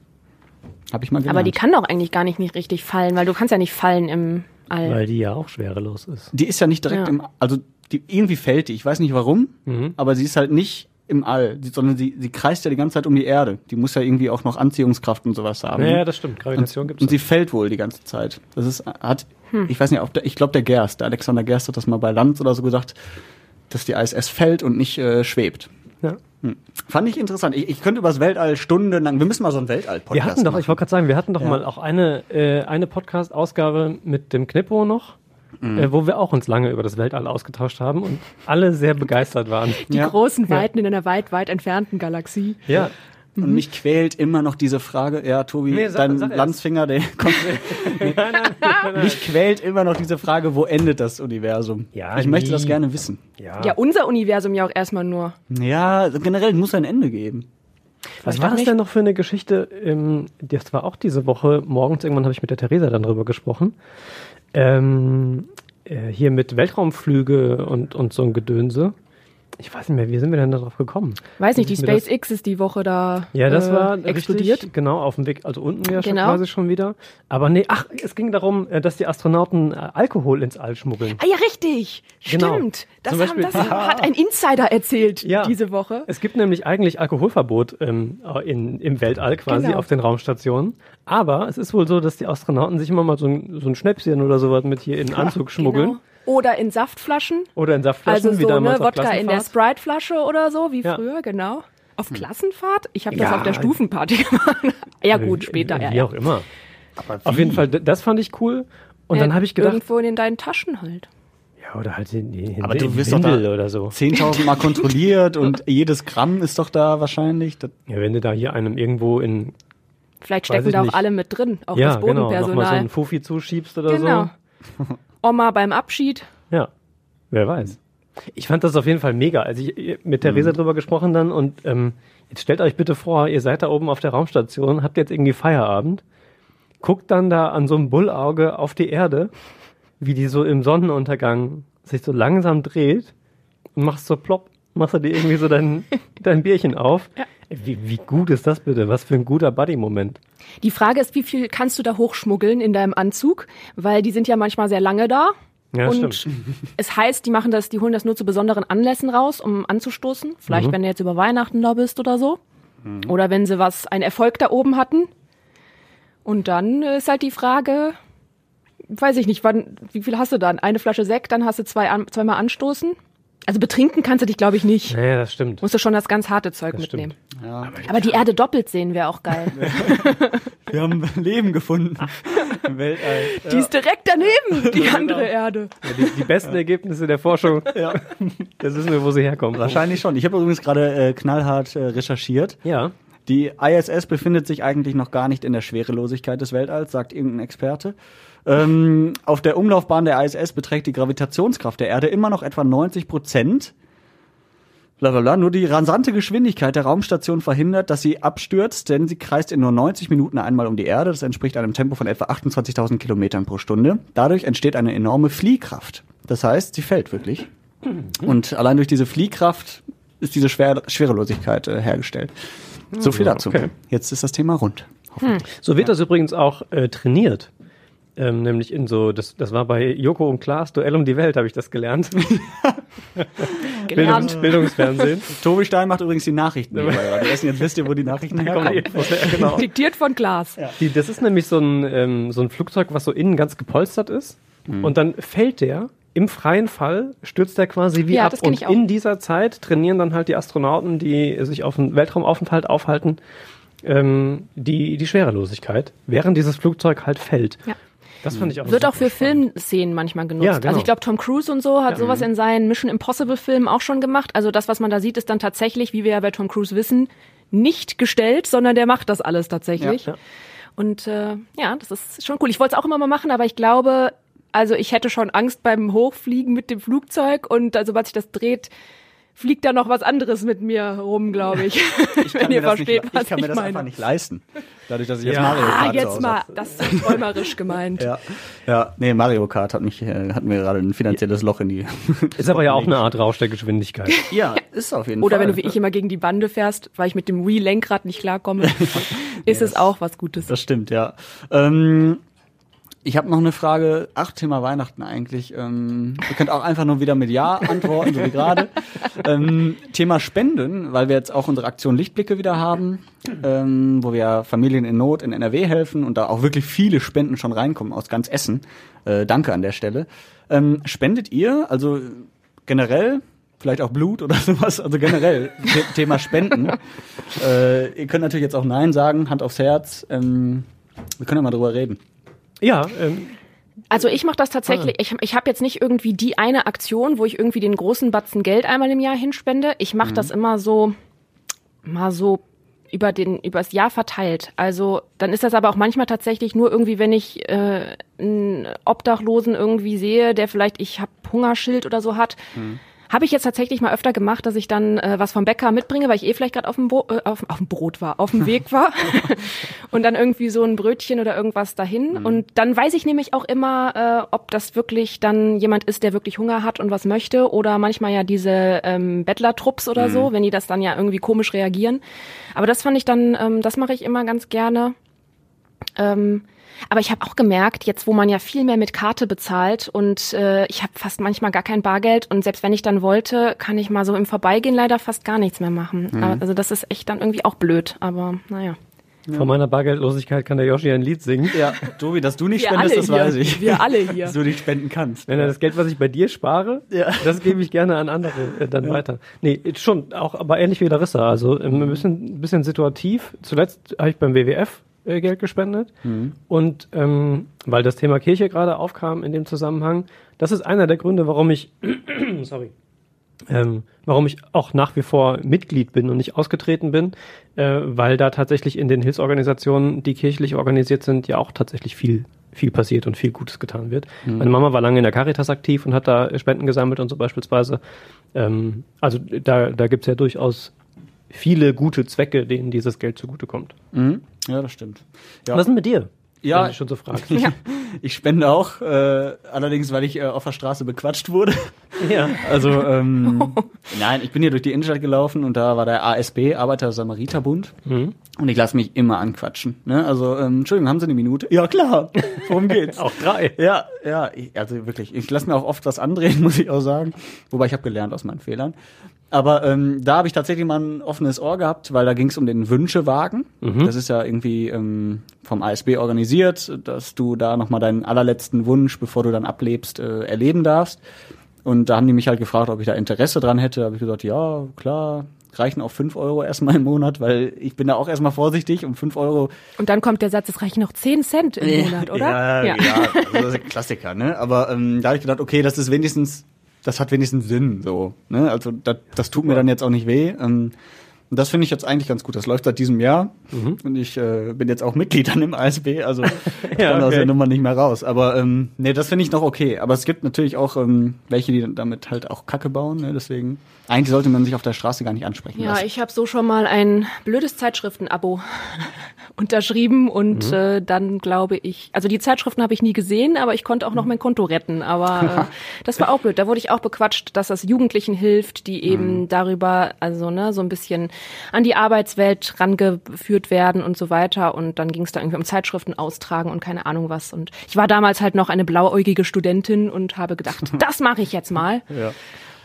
Habe ich mal gelernt. Aber die kann doch eigentlich gar nicht, nicht richtig fallen, weil du kannst ja nicht fallen im All. Weil die ja auch schwerelos ist. Die ist ja nicht direkt Ja. im, also die, irgendwie fällt die. Ich weiß nicht warum, aber sie ist halt nicht im All, sondern sie, sie kreist ja die ganze Zeit um die Erde. Die muss ja irgendwie auch noch Anziehungskraft und sowas haben. Ja, das stimmt. Gravitation und, gibt's. und sie fällt wohl die ganze Zeit. Das ist, hat, ich weiß nicht, ob der, ich glaube der Gerst, der Alexander Gerst hat das mal bei Lanz oder so gesagt, dass die ISS fällt und nicht äh, schwebt. Ja. Fand ich interessant. Ich, ich könnte über das Weltall stundenlang, wir müssen mal so einen Weltall-Podcast Wir hatten doch, machen. ich wollte gerade sagen, wir hatten doch Ja. mal auch eine, äh, eine Podcast-Ausgabe mit dem Knippo noch, Mhm. äh, wo wir auch uns lange über das Weltall ausgetauscht haben und alle sehr begeistert waren. Die Ja. großen Weiten in einer weit, weit entfernten Galaxie. Ja. Und mich quält immer noch diese Frage, ja, Tobi, Nee, sag- dein sag. Landsfinger, der kommt. mich quält immer noch diese Frage, wo endet das Universum? Ja, ich möchte das nie. gerne wissen. Ja. Ja, unser Universum ja auch erstmal nur. Ja, also generell muss ein Ende geben. Was war das denn noch für eine Geschichte? Ähm, das war auch diese Woche morgens, irgendwann habe ich mit der Theresa dann drüber gesprochen. Ähm, äh, hier mit Weltraumflüge und, und so ein Gedönse. Ich weiß nicht mehr, wie sind wir denn darauf gekommen? Weiß nicht, die SpaceX ist die Woche da Ja, das äh, war explodiert. Richtig, genau, auf dem Weg, also unten ja schon Genau. quasi schon wieder. Aber nee, ach, es ging darum, äh, dass die Astronauten äh, Alkohol ins All schmuggeln. Ah ja, richtig. Genau. Stimmt. Das, haben, Beispiel- das hat ein Insider erzählt Ja. diese Woche. Es gibt nämlich eigentlich Alkoholverbot ähm, in, im Weltall quasi Genau. auf den Raumstationen. Aber es ist wohl so, dass die Astronauten sich immer mal so ein, so ein Schnäpschen oder sowas mit hier in den Anzug schmuggeln. Genau. Oder in Saftflaschen. Oder in Saftflaschen, Also wie so damals ne, auf Wodka in der Klassenfahrt. Sprite-Flasche oder so, wie Ja. früher, genau. Auf Klassenfahrt? Ich habe das Ja. auf der Stufenparty gemacht. ja gut, Wie- später. Ja, Wie ja. auch immer. Aber Auf jeden Fall, das fand ich cool. Und Ja, dann habe ich gedacht, Irgendwo in deinen Taschen halt. ja, oder halt in, in, Aber in du wirst doch Windel da oder so. 10.000 Mal kontrolliert und jedes Gramm ist doch da wahrscheinlich. Das, Ja, wenn du da hier einem irgendwo in, Vielleicht stecken da auch nicht. alle mit drin, auch ja, das genau, nochmal so Bodenpersonal. einen Fufi zuschiebst oder genau. Oma beim Abschied. Ja, wer weiß. Ich fand das auf jeden Fall mega. Also ich mit Theresa drüber gesprochen dann und ähm, jetzt stellt euch bitte vor, ihr seid da oben auf der Raumstation, habt jetzt irgendwie Feierabend, guckt dann da an so einem Bullauge auf die Erde, wie die so im Sonnenuntergang sich so langsam dreht und machst so plopp, machst du dir irgendwie so dein, dein Bierchen auf. Wie, wie gut ist das bitte? Was für ein guter Buddy-Moment. Die Frage ist, wie viel kannst du da hochschmuggeln in deinem Anzug? Weil die sind ja manchmal sehr lange da. Ja, und stimmt. es heißt, die machen das, die holen das nur zu besonderen Anlässen raus, um anzustoßen. Vielleicht, wenn du jetzt über Weihnachten da bist oder so. Oder wenn sie was, einen Erfolg da oben hatten. Und dann ist halt die Frage, weiß ich nicht, wann, wie viel hast du dann? Eine Flasche Sekt, dann hast du zwei, an, zweimal anstoßen. Also betrinken kannst du dich, glaube ich, nicht. Naja, das stimmt. Musst du schon das ganz harte Zeug Das mitnehmen. ja. Aber die Erde doppelt sehen wäre auch geil. Wir haben Leben gefunden im Weltall. Die ist direkt daneben, die andere Erde. Ja, die, die besten Ergebnisse der Forschung, Ja. das wissen wir, wo sie herkommen. Wahrscheinlich schon. Ich habe übrigens gerade äh, knallhart äh, recherchiert. Ja. Die ISS befindet sich eigentlich noch gar nicht in der Schwerelosigkeit des Weltalls, sagt irgendein Experte. Ähm, auf der Umlaufbahn der ISS beträgt die Gravitationskraft der Erde immer noch etwa 90 Prozent. Blablabla. Nur die rasante Geschwindigkeit der Raumstation verhindert, dass sie abstürzt, denn sie kreist in nur 90 Minuten einmal um die Erde. Das entspricht einem Tempo von etwa 28.000 Kilometern pro Stunde. Dadurch entsteht eine enorme Fliehkraft. Das heißt, sie fällt wirklich. Und allein durch diese Fliehkraft ist diese Schwer Schwerelosigkeit äh, hergestellt. So viel dazu. okay. Jetzt ist das Thema rund. Hoffentlich. So wird das übrigens auch äh, trainiert. Ähm, nämlich in so, das, das war bei Joko und Klaas, Duell um die Welt, habe ich das gelernt. Bildungs, Gelernt. Bildungsfernsehen. Tobi Stein macht übrigens die Nachrichten. essen jetzt wisst ihr, wo die Nachrichten herkommen. Her, genau. Diktiert von Glas. Die, das ist nämlich so ein, ähm, so ein Flugzeug, was so innen ganz gepolstert ist. Und dann fällt der im freien Fall, stürzt der quasi wie Ja, ab. Und in dieser Zeit trainieren dann halt die Astronauten, die sich auf einen Weltraumaufenthalt aufhalten, ähm, die, die Schwerelosigkeit, während dieses Flugzeug halt fällt. Ja. Das fand ich auch Wird auch für spannend. Filmszenen manchmal genutzt. Ja, genau. Also ich glaube, Tom Cruise und so hat sowas in seinen Mission Impossible Filmen auch schon gemacht. Also das, was man da sieht, ist dann tatsächlich, wie wir ja bei Tom Cruise wissen, nicht gestellt, sondern der macht das alles tatsächlich. Ja, ja. Und äh, ja, das ist schon cool. Ich wollte es auch immer mal machen, aber ich glaube, also ich hätte schon Angst beim Hochfliegen mit dem Flugzeug und äh, sobald sich das dreht, fliegt da noch was anderes mit mir rum, glaube ich. Ich Wenn kann ihr mir das, nicht, versteht, ich kann mir ich das meine. einfach nicht leisten. Dadurch, dass ich jetzt Ja. Mario Kart Ah, jetzt mal, das ist träumerisch gemeint. Ja, ja, nee, Mario Kart hat mich, äh, hat mir gerade ein finanzielles Loch in die. Ist aber ja auch eine Art Rausch der Geschwindigkeit. Ja, ist auf jeden Oder Fall. wenn du wie ich immer gegen die Bande fährst, weil ich mit dem Wii-Lenkrad nicht klarkomme, ist es auch was Gutes. Das stimmt, ja. Ähm, ich habe noch eine Frage. Ach, Thema Weihnachten eigentlich. Ähm, ihr könnt auch einfach nur wieder mit Ja antworten, so wie gerade. Ähm, Thema Spenden, weil wir jetzt auch unsere Aktion Lichtblicke wieder haben, ähm, wo wir Familien in Not in NRW helfen und da auch wirklich viele Spenden schon reinkommen aus ganz Essen. Äh, danke an der Stelle. Ähm, spendet ihr, also generell, vielleicht auch Blut oder sowas, also generell The Thema Spenden. äh, ihr könnt natürlich jetzt auch Nein sagen, Hand aufs Herz. Ähm, wir können ja mal drüber reden. Ja, ähm, Also ich mache das tatsächlich, ich, ich habe jetzt nicht irgendwie die eine Aktion, wo ich irgendwie den großen Batzen Geld einmal im Jahr hinspende. Ich mache das immer so, mal so über den übers Jahr verteilt. Also dann ist das aber auch manchmal tatsächlich nur irgendwie, wenn ich äh, einen Obdachlosen irgendwie sehe, der vielleicht ich habe Hungerschild oder so hat. Habe ich jetzt tatsächlich mal öfter gemacht, dass ich dann äh, was vom Bäcker mitbringe, weil ich eh vielleicht gerade auf dem äh, auf, auf dem Brot war, auf dem Weg war und dann irgendwie so ein Brötchen oder irgendwas dahin. Und dann weiß ich nämlich auch immer, äh, ob das wirklich dann jemand ist, der wirklich Hunger hat und was möchte oder manchmal ja diese ähm, Bettlertrupps oder so, wenn die das dann ja irgendwie komisch reagieren. Aber das fand ich dann, ähm, das mache ich immer ganz gerne. Ähm, aber ich habe auch gemerkt, jetzt wo man ja viel mehr mit Karte bezahlt und äh, ich habe fast manchmal gar kein Bargeld und selbst wenn ich dann wollte, kann ich mal so im Vorbeigehen leider fast gar nichts mehr machen. Aber, also das ist echt dann irgendwie auch blöd, aber naja. Von meiner Bargeldlosigkeit kann der Yoshi ein Lied singen. Ja, Tobi, dass du nicht Wir spendest, das hier. weiß ich. Wir alle hier. Dass du nicht spenden kannst. Wenn er das Geld, was ich bei dir spare, Ja. das gebe ich gerne an andere äh, dann weiter. Nee, schon, auch aber ähnlich wie Larissa. Also ähm, ein bisschen, ein bisschen situativ. Zuletzt habe ich beim WWF äh, Geld gespendet. Und ähm, weil das Thema Kirche gerade aufkam in dem Zusammenhang, das ist einer der Gründe, warum ich, sorry, ähm, warum ich auch nach wie vor Mitglied bin und nicht ausgetreten bin, äh, weil da tatsächlich in den Hilfsorganisationen, die kirchlich organisiert sind, ja auch tatsächlich viel viel passiert und viel Gutes getan wird. Meine Mama war lange in der Caritas aktiv und hat da Spenden gesammelt und so beispielsweise. Ähm, also da, da gibt's ja durchaus viele gute Zwecke, denen dieses Geld zugutekommt. Mhm. Ja, das stimmt. Ja. Was ist denn mit dir? Ja. Wenn du schon so fragst. Ja. Ich spende auch, äh, allerdings, weil ich äh, auf der Straße bequatscht wurde. ja. Also, ähm, nein, ich bin hier durch die Innenstadt gelaufen und da war der ASB, Arbeiter-Samariter-Bund. Mhm. Und ich lasse mich immer anquatschen. Ne? Also, ähm, Entschuldigung, haben Sie eine Minute? Ja, klar. Worum geht's? Auch drei. Ja, ja, ich, also wirklich. Ich lasse mir auch oft was andrehen, muss ich auch sagen. Wobei ich habe gelernt aus meinen Fehlern. Aber ähm, da habe ich tatsächlich mal ein offenes Ohr gehabt, weil da ging es um den Wünschewagen. Das ist ja irgendwie ähm, vom ASB organisiert, dass du da nochmal deinen allerletzten Wunsch, bevor du dann ablebst, äh, erleben darfst. Und da haben die mich halt gefragt, ob ich da Interesse dran hätte. Da habe ich gesagt, ja, klar, reichen auch fünf Euro erstmal im Monat, weil ich bin da auch erstmal vorsichtig. Um fünf Euro Und dann kommt der Satz, es reichen noch 10 Cent im Monat, oder? ja, ja. also das ist ein Klassiker, ne? Aber ähm, da habe ich gedacht, okay, das ist wenigstens, das hat wenigstens Sinn, so, ne? Also das, das tut mir dann jetzt auch nicht weh. Ähm, und das finde ich jetzt eigentlich ganz gut. Das läuft seit diesem Jahr und ich äh, bin jetzt auch Mitglied dann im ASB, also ich Ja, kann aus okay. der Nummer nicht mehr raus. Aber ähm, nee, das finde ich noch okay. Aber es gibt natürlich auch ähm, welche, die damit halt auch Kacke bauen. Ne? Deswegen eigentlich sollte man sich auf der Straße gar nicht ansprechen Ja, lassen. ich habe so schon mal ein blödes Zeitschriften-Abo unterschrieben und äh, dann glaube ich, also die Zeitschriften habe ich nie gesehen, aber ich konnte auch noch mein Konto retten. Aber äh, das war auch blöd. Da wurde ich auch bequatscht, dass das Jugendlichen hilft, die eben darüber, also ne, so ein bisschen an die Arbeitswelt rangeführt werden und so weiter. Und dann ging es da irgendwie um Zeitschriften austragen und keine Ahnung was. Und ich war damals halt noch eine blauäugige Studentin und habe gedacht, das mache ich jetzt mal. Ja.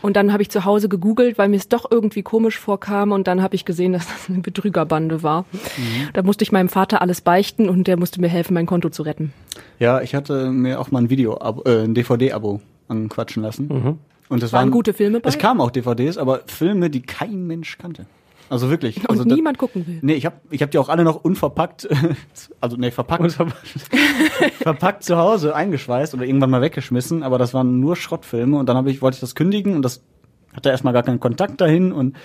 Und dann habe ich zu Hause gegoogelt, weil mir es doch irgendwie komisch vorkam und dann habe ich gesehen, dass das eine Betrügerbande war. Da musste ich meinem Vater alles beichten und der musste mir helfen, mein Konto zu retten. Ja, ich hatte mir auch mal ein Video, äh, ein DVD-Abo anquatschen lassen. Und das Waren gute Filme bei? Es kamen auch DVDs, aber Filme, die kein Mensch kannte. Also wirklich. Und also niemand gucken will. Nee, ich habe ich hab die auch alle noch unverpackt, also nee, verpackt, verpackt zu Hause eingeschweißt oder irgendwann mal weggeschmissen, aber das waren nur Schrottfilme und dann habe ich wollte ich das kündigen und das hatte erstmal gar keinen Kontakt dahin und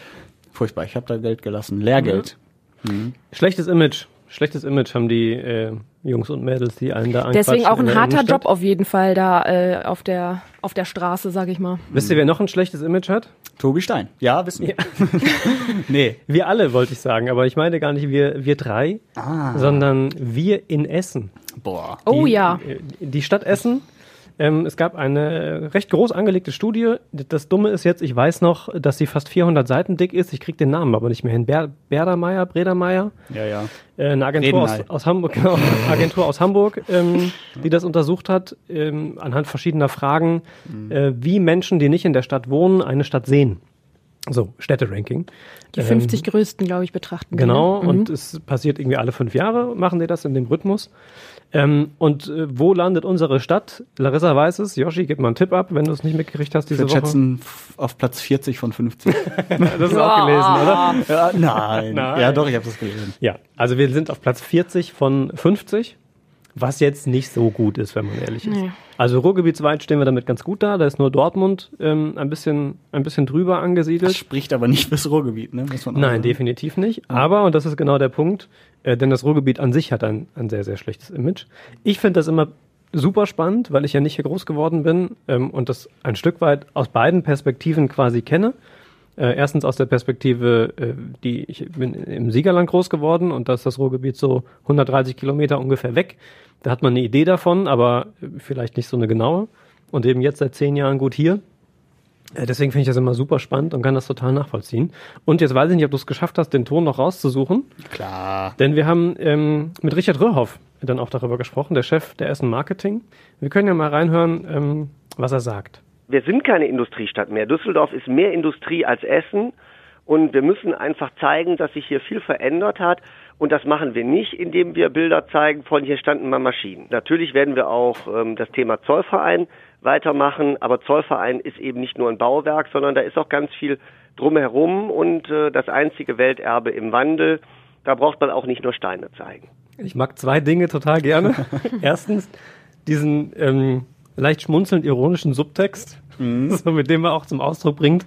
furchtbar, ich habe da Geld gelassen, Lehrgeld. Schlechtes Image. Schlechtes Image haben die äh, Jungs und Mädels, die einen da Deswegen auch in ein harter Innenstadt. Job auf jeden Fall da äh, auf der auf der Straße, sag ich mal. Wisst ihr, wer noch ein schlechtes Image hat? Tobi Stein. Ja, wissen wir. nee. Wir alle, wollte ich sagen, aber ich meine gar nicht wir, wir drei, sondern wir in Essen. Boah. Oh die, ja. äh, Die Stadt Essen. Ähm, es gab eine recht groß angelegte Studie. Das Dumme ist jetzt, ich weiß noch, dass sie fast 400 Seiten dick ist. Ich krieg den Namen aber nicht mehr hin. Ber Berdermeier, Bredermeier, Ja, ja. äh, eine Agentur aus, aus Hamburg, genau, Agentur aus Hamburg, ähm, die das untersucht hat, ähm, anhand verschiedener Fragen, äh, wie Menschen, die nicht in der Stadt wohnen, eine Stadt sehen. So, Städteranking. Die 50 größten, glaube ich, betrachten. die, Genau, ne? Mhm. und es passiert irgendwie alle fünf Jahre, machen die das in dem Rhythmus. Ähm, und äh, wo landet unsere Stadt? Larissa weiß es. Yoshi, gib mal einen Tipp ab, wenn du es nicht mitgekriegt hast Ich diese würde Woche. schätzen auf Platz 40 von 50. das ist auch gelesen, oder? ja, nein. Nein. Ja, doch, ich habe das gelesen. Ja, also wir sind auf Platz 40 von 50, was jetzt nicht so gut ist, wenn man ehrlich ist. Nee. Also Ruhrgebietsweit stehen wir damit ganz gut da. Da ist nur Dortmund ähm, ein bisschen ein bisschen drüber Das angesiedelt. spricht aber nicht fürs Ruhrgebiet, ne? Muss man auch Nein, sagen. definitiv nicht. Aber, und das ist genau der Punkt, äh, denn das Ruhrgebiet an sich hat ein, ein sehr, sehr schlechtes Image. Ich finde das immer super spannend, weil ich ja nicht hier groß geworden bin ähm, und das ein Stück weit aus beiden Perspektiven quasi kenne. Äh, erstens aus der Perspektive, äh, die ich bin im Siegerland groß geworden und da ist das Ruhrgebiet so 130 Kilometer ungefähr weg. Da hat man eine Idee davon, aber vielleicht nicht so eine genaue. Und eben jetzt seit zehn Jahren gut hier. Äh, Deswegen finde ich das immer super spannend und kann das total nachvollziehen. Und jetzt weiß ich nicht, ob du es geschafft hast, den Ton noch rauszusuchen. Klar. Denn wir haben ähm, mit Richard Röhrhoff dann auch darüber gesprochen, der Chef der Essen Marketing. Wir können ja mal reinhören, ähm, was er sagt. Wir sind keine Industriestadt mehr. Düsseldorf ist mehr Industrie als Essen. Und wir müssen einfach zeigen, dass sich hier viel verändert hat. Und das machen wir nicht, indem wir Bilder zeigen von hier standen mal Maschinen. Natürlich werden wir auch ähm, das Thema Zollverein weitermachen. Aber Zollverein ist eben nicht nur ein Bauwerk, sondern da ist auch ganz viel drumherum und äh, das einzige Welterbe im Wandel. Da braucht man auch nicht nur Steine zeigen. Ich mag zwei Dinge total gerne. Erstens diesen ähm, leicht schmunzelnd ironischen Subtext, so mit dem er auch zum Ausdruck bringt.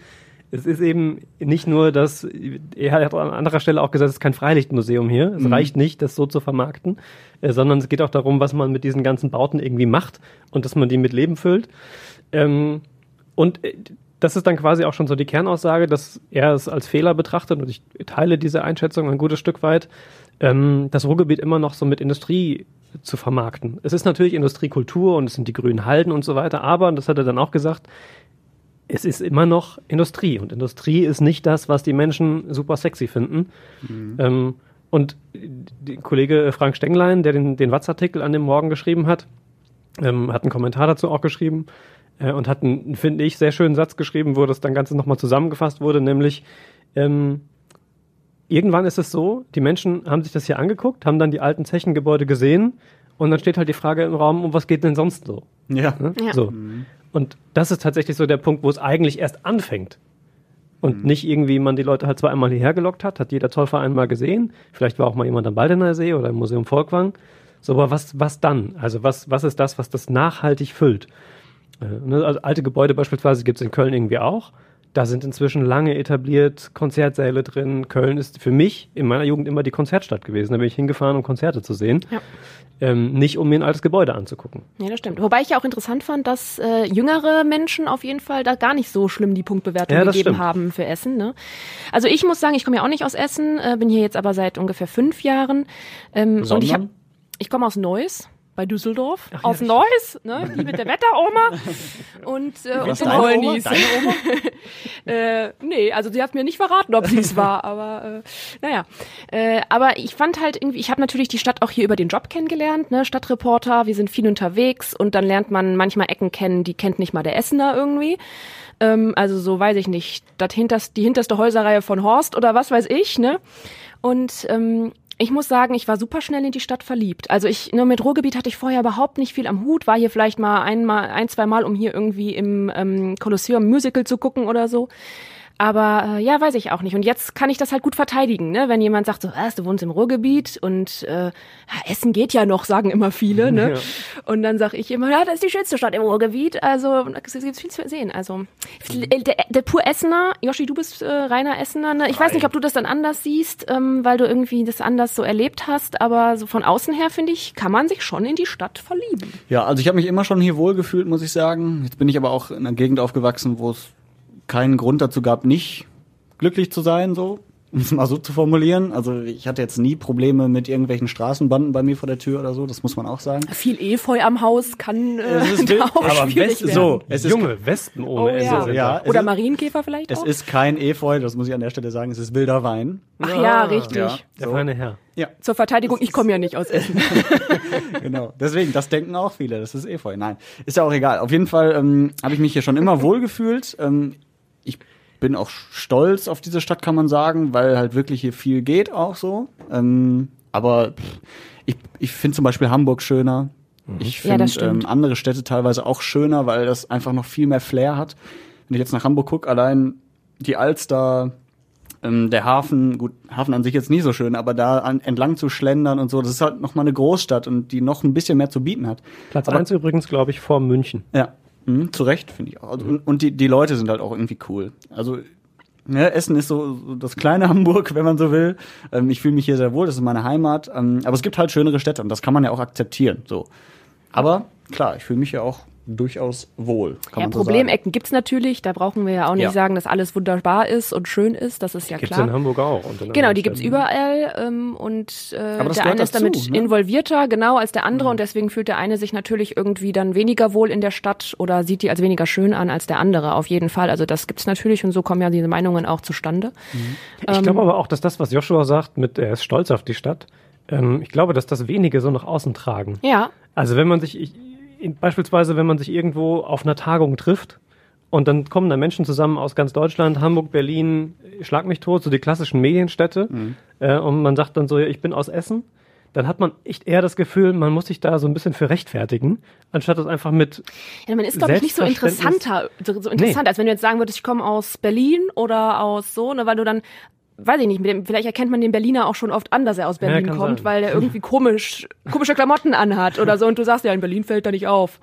Es ist eben nicht nur, dass er hat an anderer Stelle auch gesagt, es ist kein Freilichtmuseum hier. Es reicht nicht, das so zu vermarkten, äh, sondern es geht auch darum, was man mit diesen ganzen Bauten irgendwie macht und dass man die mit Leben füllt. Ähm, und äh, das ist dann quasi auch schon so die Kernaussage, dass er es als Fehler betrachtet und ich teile diese Einschätzung ein gutes Stück weit, ähm, das Ruhrgebiet immer noch so mit Industrie zu vermarkten. Es ist natürlich Industriekultur und es sind die grünen Halden und so weiter, aber, und das hat er dann auch gesagt, es ist immer noch Industrie und Industrie ist nicht das, was die Menschen super sexy finden. Ähm, und der Kollege Frank Stenglein, der den, den Watz-Artikel an dem Morgen geschrieben hat, ähm, hat einen Kommentar dazu auch geschrieben äh, und hat einen, finde ich, sehr schönen Satz geschrieben, wo das dann Ganze nochmal zusammengefasst wurde, nämlich ähm, irgendwann ist es so, die Menschen haben sich das hier angeguckt, haben dann die alten Zechengebäude gesehen und dann steht halt die Frage im Raum, um was geht denn sonst so? Ja. Ne? Ja. So. Und das ist tatsächlich so der Punkt, wo es eigentlich erst anfängt. Und nicht irgendwie man die Leute halt zwar einmal hierher gelockt hat, hat jeder Zollverein mal gesehen. Vielleicht war auch mal jemand am Baldener See oder im Museum Volkwang. So, aber was, was dann? Also was, was ist das, was das nachhaltig füllt? Äh, ne, also alte Gebäude beispielsweise gibt es in Köln irgendwie auch. Da sind inzwischen lange etabliert Konzertsäle drin. Köln ist für mich in meiner Jugend immer die Konzertstadt gewesen. Da bin ich hingefahren, um Konzerte zu sehen. Ja. Ähm, nicht um mir ein altes Gebäude anzugucken. Ja, das stimmt. Wobei ich ja auch interessant fand, dass äh, jüngere Menschen auf jeden Fall da gar nicht so schlimm die Punktbewertung Ja, gegeben stimmt. haben für Essen. Ne? Also ich muss sagen, ich komme ja auch nicht aus Essen, äh, bin hier jetzt aber seit ungefähr fünf Jahren. Ähm, und ich, hab, ich komme aus Neuss bei Düsseldorf, ja, aus stimmt. Neuss, ne, die mit der Wetteroma und, äh, und Was, den deine Oma? Wollnies. Deine Oma? äh, nee, also sie hat mir nicht verraten, ob sie es war, aber äh, naja. Äh, aber ich fand halt irgendwie, ich habe natürlich die Stadt auch hier über den Job kennengelernt, ne, Stadtreporter, wir sind viel unterwegs und dann lernt man manchmal Ecken kennen, die kennt nicht mal der Essener irgendwie. Ähm, also so weiß ich nicht, das hinterst, die hinterste Häuserreihe von Horst oder was weiß ich, ne? Und ähm, ich muss sagen, ich war super schnell in die Stadt verliebt. Also ich, nur mit Ruhrgebiet hatte ich vorher überhaupt nicht viel am Hut, war hier vielleicht mal einmal, ein, zwei Mal, um hier irgendwie im ähm, Kolosseum Musical zu gucken oder so. Aber äh, ja, weiß ich auch nicht. Und jetzt kann ich das halt gut verteidigen, ne? Wenn jemand sagt, so, was, du wohnst im Ruhrgebiet und äh, ja, Essen geht ja noch, sagen immer viele, ne? Ja. Und dann sag ich immer, ja, das ist die schönste Stadt im Ruhrgebiet. Also es gibt viel zu sehen. Also der, der pur Essener, Joshi, du bist äh, reiner Essener, ne? Ich weiß nicht, ob du das dann anders siehst, ähm, weil du irgendwie das anders so erlebt hast, aber so von außen her finde ich, kann man sich schon in die Stadt verlieben. Ja, also ich habe mich immer schon hier wohlgefühlt, muss ich sagen. Jetzt bin ich aber auch in einer Gegend aufgewachsen, wo es keinen Grund dazu gab, nicht glücklich zu sein, so, um es mal so zu formulieren. Also ich hatte jetzt nie Probleme mit irgendwelchen Straßenbanden bei mir vor der Tür oder so, das muss man auch sagen. Viel Efeu am Haus kann äh, Es ist da auch aber schwierig West- werden. so, es ist, Junge Wespen ohne Oh, Ende ja. sind Ja, Oder ist- Marienkäfer vielleicht es auch? ist kein Efeu, das muss ich an der Stelle sagen, es ist wilder Wein. Ach ja, richtig. Ja. Der So. feine Herr. Ja, Zur Verteidigung, ich komme ja nicht aus Essen. genau. Deswegen, das denken auch viele, das ist Efeu. Nein, ist ja auch egal. Auf jeden Fall ähm, habe ich mich hier schon immer wohlgefühlt. Ähm, ich bin auch stolz auf diese Stadt, kann man sagen, weil halt wirklich hier viel geht auch so. Ähm, aber pff, ich, ich finde zum Beispiel Hamburg schöner. Ich Ja, finde stimmt. ähm, andere Städte teilweise auch schöner, weil das einfach noch viel mehr Flair hat. Wenn ich jetzt nach Hamburg gucke, allein die Alster, ähm, der Hafen, gut, Hafen an sich jetzt nie so schön, aber da an, entlang zu schlendern und so, das ist halt noch mal eine Großstadt und die noch ein bisschen mehr zu bieten hat. Platz Aber- 1 übrigens, glaube ich, vor München. Ja, mhm, zu Recht, finde ich auch. Also, und, und die, die Leute sind halt auch irgendwie cool. Also, ne, Essen ist so, so das kleine Hamburg, wenn man so will. Ähm, ich fühle mich hier sehr wohl, das ist meine Heimat. Ähm, aber es gibt halt schönere Städte und das kann man ja auch akzeptieren. So. Aber klar, ich fühle mich ja auch durchaus wohl. Kann Ja, man so. Problemecken gibt's natürlich. Da brauchen wir ja auch nicht Ja. sagen, dass alles wunderbar ist und schön ist. Das ist ja Gibt's klar. in Hamburg auch. Und in Genau, die gibt's Städten. überall ähm, und äh, der eine ist dazu, damit ne? involvierter, genau, als der andere und deswegen fühlt der eine sich natürlich irgendwie dann weniger wohl in der Stadt oder sieht die als weniger schön an als der andere, auf jeden Fall. Also das gibt's natürlich und so kommen ja diese Meinungen auch zustande. Ich Ähm, glaube aber auch, dass das, was Joshua sagt, mit er ist stolz auf die Stadt, ähm, ich glaube, dass das wenige so nach außen tragen. Ja, Also wenn man sich, ich, in- beispielsweise wenn man sich irgendwo auf einer Tagung trifft und dann kommen da Menschen zusammen aus ganz Deutschland, Hamburg, Berlin, schlag mich tot, so die klassischen Medienstädte, äh, und man sagt dann so, ja, ich bin aus Essen, dann hat man echt eher das Gefühl, man muss sich da so ein bisschen für rechtfertigen, anstatt das einfach mit, Ja, man ist, glaube ich, nicht so interessanter, so, so interessant, als wenn du jetzt sagen würdest, ich komme aus Berlin oder aus so, ne, weil du dann, weiß ich nicht, mit dem, vielleicht erkennt man den Berliner auch schon oft an, dass er aus Berlin kann kommt, sein. weil der irgendwie komisch, komische Klamotten anhat oder so und du sagst ja, in Berlin fällt er nicht auf.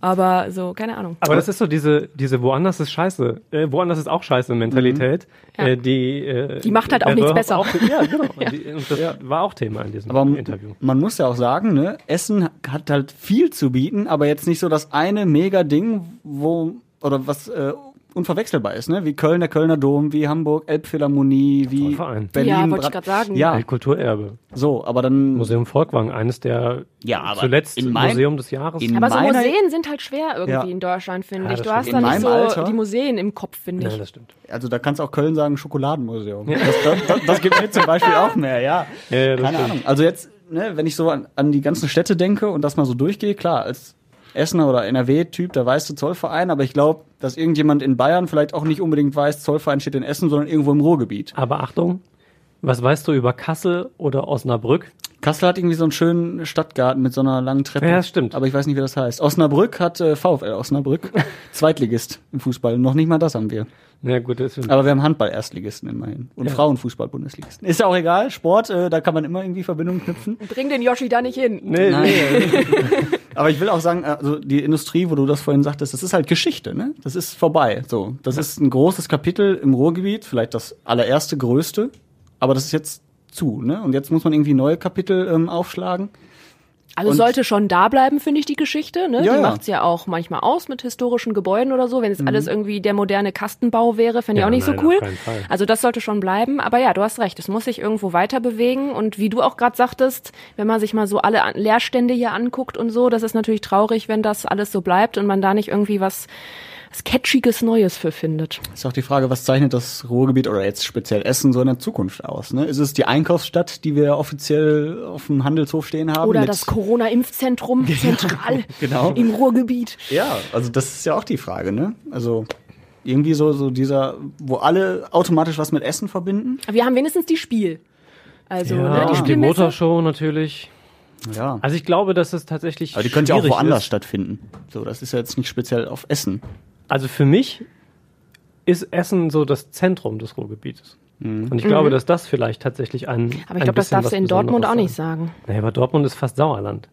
Aber so, keine Ahnung. aber das ist so diese, diese woanders ist scheiße, äh, woanders ist auch scheiße Mentalität, Ja. äh, die, äh, Die macht halt auch der nichts besser. Auch, ja, genau. Und, die, und das war auch Thema in diesem Aber Interview. man muss ja auch sagen, ne, Essen hat halt viel zu bieten, aber jetzt nicht so das eine mega Ding, wo oder was äh, unverwechselbar ist, ne? Wie Köln, der Kölner Dom, wie Hamburg, Elbphilharmonie, wie. Berlin. Ja, wollte ich grad sagen. Ja, Kulturerbe. so, aber dann Museum Volkwang, eines der Ja, aber zuletzt in mein- Museum des Jahres. in Aber so Museen sind halt schwer irgendwie Ja. in Deutschland, finde Ja, ich. Du hast da nicht so Alter- die Museen im Kopf, finde ich. ja, das stimmt. also da kannst auch Köln sagen Schokoladenmuseum. Das, das, das, das gibt mir zum Beispiel auch mehr, ja. Ja, ja, das Keine stimmt. Ahnung. Also jetzt, ne, wenn ich so an, an die ganzen Städte denke und das mal so durchgehe, klar, als Essener oder NRW-Typ, da weißt du Zollverein, aber ich glaube, dass irgendjemand in Bayern vielleicht auch nicht unbedingt weiß, Zollverein steht in Essen, sondern irgendwo im Ruhrgebiet. Aber Achtung, was weißt du über Kassel oder Osnabrück? Kassel hat irgendwie so einen schönen Stadtgarten mit so einer langen Treppe. Ja, das stimmt. Aber ich weiß nicht, wie das heißt. Osnabrück hat äh, VfL Osnabrück, Zweitligist im Fußball. Noch nicht mal das haben wir. Na gut, das ist Aber wir haben Handball-Erstligisten immerhin. Und Frauenfußball-Bundesligisten. Ist ja auch egal. Sport, äh, da kann man immer irgendwie Verbindungen knüpfen. Bring den Yoshi da nicht hin. nee, Nein. nee. Aber ich will auch sagen, also die Industrie, wo du das vorhin sagtest, das ist halt Geschichte, ne? Das ist vorbei. So, das ist ein großes Kapitel im Ruhrgebiet, vielleicht das allererste, größte, aber das ist jetzt zu, ne? Und jetzt muss man irgendwie neue Kapitel ähm, aufschlagen. Also Und- sollte schon da bleiben, finde ich, die Geschichte. Ne? Ja, die ja. macht's ja auch manchmal aus mit historischen Gebäuden oder so. Wenn es alles irgendwie der moderne Kastenbau wäre, fände ich Ja, auch nicht nein, so cool. Also das sollte schon bleiben. Aber ja, du hast recht, es muss sich irgendwo weiter bewegen. Und wie du auch gerade sagtest, wenn man sich mal so alle An- Leerstände hier anguckt und so, das ist natürlich traurig, wenn das alles so bleibt und man da nicht irgendwie was, was Catchiges Neues für findet. Ist auch die Frage, was zeichnet das Ruhrgebiet oder jetzt speziell Essen so in der Zukunft aus? Ne? Ist es die Einkaufsstadt, die wir offiziell auf dem Handelshof stehen haben? Oder das Corona-Impfzentrum zentral Genau. im Ruhrgebiet. Ja, also das ist ja auch die Frage, ne? Also irgendwie so, so dieser, wo alle automatisch was mit Essen verbinden. Aber wir haben wenigstens die Spiel. Also Ja, ne, die die Spielmesse. Motorshow natürlich. Ja. Also ich glaube, dass es tatsächlich Aber die könnte ja auch woanders ist. stattfinden. So, das ist ja jetzt nicht speziell auf Essen. Also für mich ist Essen so das Zentrum des Ruhrgebietes. Und ich glaube, dass das vielleicht tatsächlich ein Mhm. Aber ich glaube, das darfst du in Dortmund auch nicht sagen. Naja, aber Dortmund ist fast Sauerland.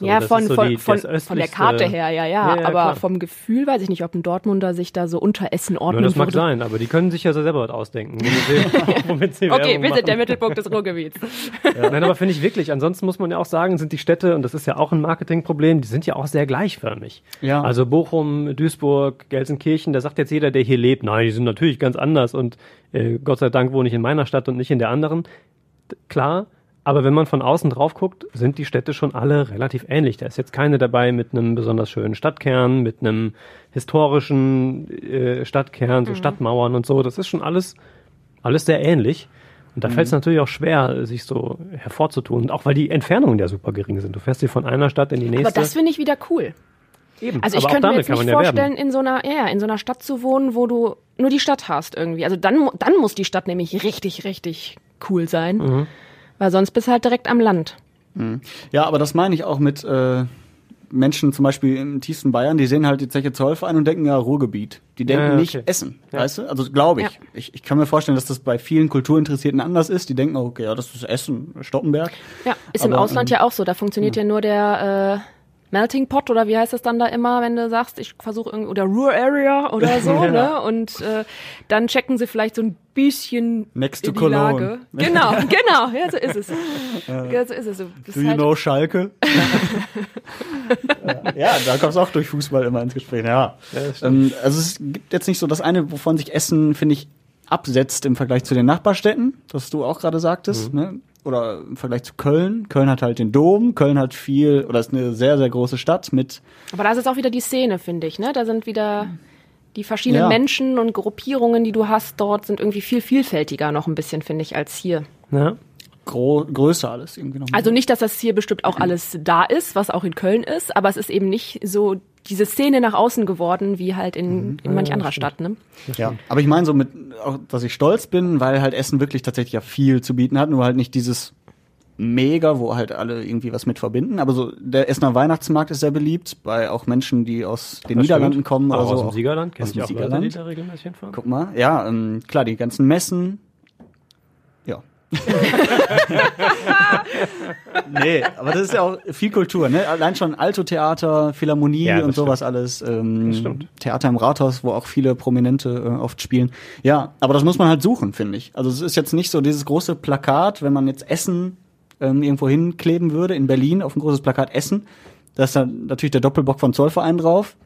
So, ja, von, so von, die- von, von der Karte her, ja, ja. Ja, ja, aber klar. vom Gefühl weiß ich nicht, ob ein Dortmunder sich da so unter Essen Nur ordnen das mag würde. sein, aber die können sich ja so selber was ausdenken. sie- womit sie Okay, Werbung wir sind der. Mittelpunkt des Ruhrgebiets. Nein, aber finde ich wirklich. Ansonsten muss man ja auch sagen, sind die Städte, und das ist ja auch ein Marketingproblem, die sind ja auch sehr gleichförmig. Ja. Also Bochum, Duisburg, Gelsenkirchen, da sagt jetzt jeder, der hier lebt, nein, die sind natürlich ganz anders und äh, Gott sei Dank wohne ich in meiner Stadt und nicht in der anderen. D- Klar, aber wenn man von außen drauf guckt, sind die Städte schon alle relativ ähnlich. Da ist jetzt keine dabei mit einem besonders schönen Stadtkern, mit einem historischen äh, Stadtkern, so Stadtmauern und so. Das ist schon alles, alles sehr ähnlich. Und da fällt es natürlich auch schwer, sich so hervorzutun. Und auch weil die Entfernungen ja super gering sind. Du fährst hier von einer Stadt in die nächste. Aber das finde ich wieder cool. Eben. Also ich Aber könnte mir jetzt nicht ja vorstellen, werben. in so einer, ja, in so einer Stadt zu wohnen, wo du nur die Stadt hast irgendwie. Also dann, dann muss die Stadt nämlich richtig, richtig cool sein. Mhm. Weil sonst bist du halt direkt am Land. Ja, aber das meine ich auch mit äh, Menschen zum Beispiel im tiefsten Bayern, die sehen halt die Zeche Zollverein und denken ja Ruhrgebiet. Die denken Ja, ja, nicht okay. Essen, weißt du? Also glaube ich. Ja. ich. Ich kann mir vorstellen, dass das bei vielen Kulturinteressierten anders ist. Die denken, okay, ja, das ist Essen, Stoppenberg. Ja, ist im Aber, Ausland ähm, ja auch so. Da funktioniert ja, nur der, Melting Pot oder wie heißt das dann da immer, wenn du sagst, ich versuche irgendwie, oder Ruhr Area oder so, ne? Und äh, dann checken sie vielleicht so ein bisschen Next to die Cologne. Lage. Genau, genau, ja, so ist es. Ja, so ist es. Du Do you halt- know Schalke? ja, da kommst du auch durch Fußball immer ins Gespräch. Ja. ähm, also es gibt jetzt nicht so das eine, wovon sich Essen, finde ich, absetzt im Vergleich zu den Nachbarstädten, das du auch gerade sagtest, Mhm. ne? Oder im Vergleich zu Köln. Köln hat halt den Dom, Köln hat viel, oder ist eine sehr, sehr große Stadt mit Aber da ist jetzt auch wieder die Szene, finde ich, ne? Da sind wieder die verschiedenen Ja. Menschen und Gruppierungen, die du hast dort, sind irgendwie viel vielfältiger noch ein bisschen, finde ich, als hier. Ja. gro größer alles irgendwie noch. Also nicht, dass das hier bestimmt auch alles da ist, was auch in Köln ist, aber es ist eben nicht so diese Szene nach außen geworden, wie halt in, in manch anderer Stadt, ne? Ja, aber ich meine so mit, auch, dass ich stolz bin, weil halt Essen wirklich tatsächlich ja viel zu bieten hat, nur halt nicht dieses mega, wo halt alle irgendwie was mit verbinden. Aber so der Essener Weihnachtsmarkt ist sehr beliebt bei auch Menschen, die aus den Das Niederlanden stimmt. kommen oder auch so. aus dem Siegerland. Kenn aus ich dem auch Leute, Siegerland. die da regelmäßig hinfahren. Guck mal, ja, ähm, klar, die ganzen Messen. Nee, aber das ist ja auch viel Kultur, ne? Allein schon Alto-Theater, Philharmonie Ja, und sowas alles. Ähm, stimmt. Theater im Rathaus, wo auch viele Prominente äh, oft spielen. Ja, aber das muss man halt suchen, finde ich. Also es ist jetzt nicht so dieses große Plakat, wenn man jetzt Essen ähm, irgendwo hinkleben würde, in Berlin auf ein großes Plakat Essen. Da ist dann natürlich der Doppelbock vom Zollverein drauf.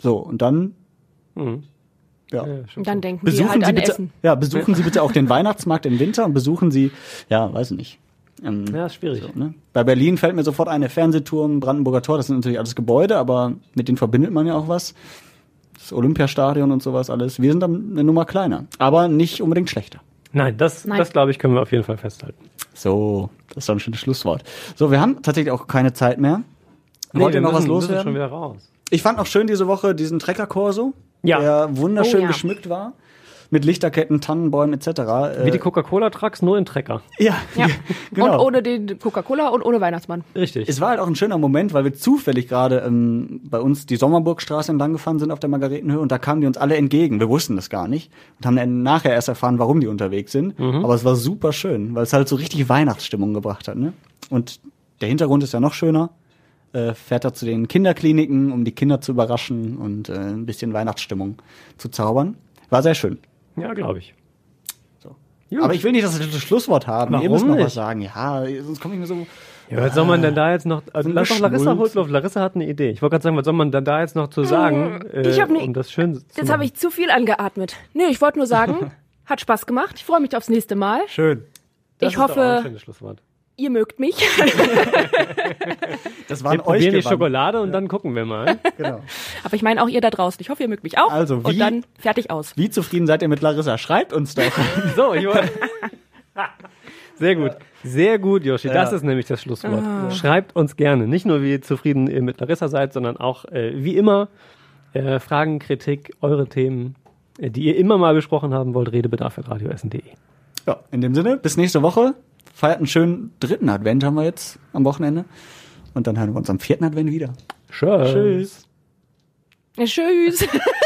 So, und dann, Mhm. Ja. Und dann denken wir Besuchen halt Sie an bitte, Essen. ja, besuchen Sie bitte auch den Weihnachtsmarkt im Winter und besuchen Sie, ja, weiß nicht. Ähm, Ja, ist schwierig. so, ne? Bei Berlin fällt mir sofort ein, der Fernsehturm, Brandenburger Tor, das sind natürlich alles Gebäude, aber mit denen verbindet man ja auch was. Das Olympiastadion und sowas alles. Wir sind dann eine Nummer kleiner, aber nicht unbedingt schlechter. Nein, das, Nein. das glaube ich, können wir auf jeden Fall festhalten. So, das ist doch ein schönes Schlusswort. So, wir haben tatsächlich auch keine Zeit mehr. Wollt wir ihr noch was müssen schon loswerden? wieder raus. Ich fand auch schön diese Woche diesen Trecker-Korso, Ja. der wunderschön Oh ja. geschmückt war. Mit Lichterketten, Tannenbäumen etc. Wie Äh, die Coca-Cola-Trucks, nur in Trecker. Ja, Ja. genau. Und ohne den Coca-Cola und ohne Weihnachtsmann. Richtig. es war halt auch ein schöner Moment, weil wir zufällig gerade ähm, bei uns die Sommerburgstraße entlang gefahren sind auf der Margaretenhöhe und da kamen die uns alle entgegen. Wir wussten das gar nicht und haben dann nachher erst erfahren, warum die unterwegs sind. Aber es war super schön, weil es halt so richtig Weihnachtsstimmung gebracht hat. Ne? Und der Hintergrund ist ja noch schöner. Äh, fährt er zu den Kinderkliniken, um die Kinder zu überraschen und äh, ein bisschen Weihnachtsstimmung zu zaubern. War sehr schön. ja, glaube ich. So. Aber ich will nicht, dass wir das Schlusswort haben. Ihr Warum müsst noch nicht? was sagen. Ja, sonst komme ich mir so. Ja, was soll man denn da jetzt noch? Also So lass doch Larissa. Holzloff. Larissa hat eine Idee. Ich wollte gerade sagen, was soll man denn da jetzt noch zu sagen, äh, ich hab ne- um das schön zu Jetzt habe ich zu viel angeatmet. Nee, ich wollte nur sagen, hat Spaß gemacht. Ich freue mich aufs nächste Mal. Schön. Das ich ist doch auch ein hoffe- schönes Schlusswort. Ihr mögt mich. Das war Wir euch probieren die. Schokolade und dann gucken wir mal. Genau. Aber ich meine auch ihr da draußen. Ich hoffe, ihr mögt mich auch. Also, wie- und dann fertig aus. Wie zufrieden seid ihr mit Larissa? Schreibt uns doch. So, ich. Sehr gut. Sehr gut, Yoshi. Das Ja. ist nämlich das Schlusswort. Schreibt uns gerne. Nicht nur, wie zufrieden ihr mit Larissa seid, sondern auch, äh, wie immer, äh, Fragen, Kritik, eure Themen, äh, die ihr immer mal besprochen haben wollt, redebedarf.radioessen.de. ja, in dem Sinne, bis nächste Woche. Feiert einen schönen dritten Advent haben wir jetzt am Wochenende. Und dann hören wir uns am vierten Advent wieder. Tschüss. Tschüss. Tschüss.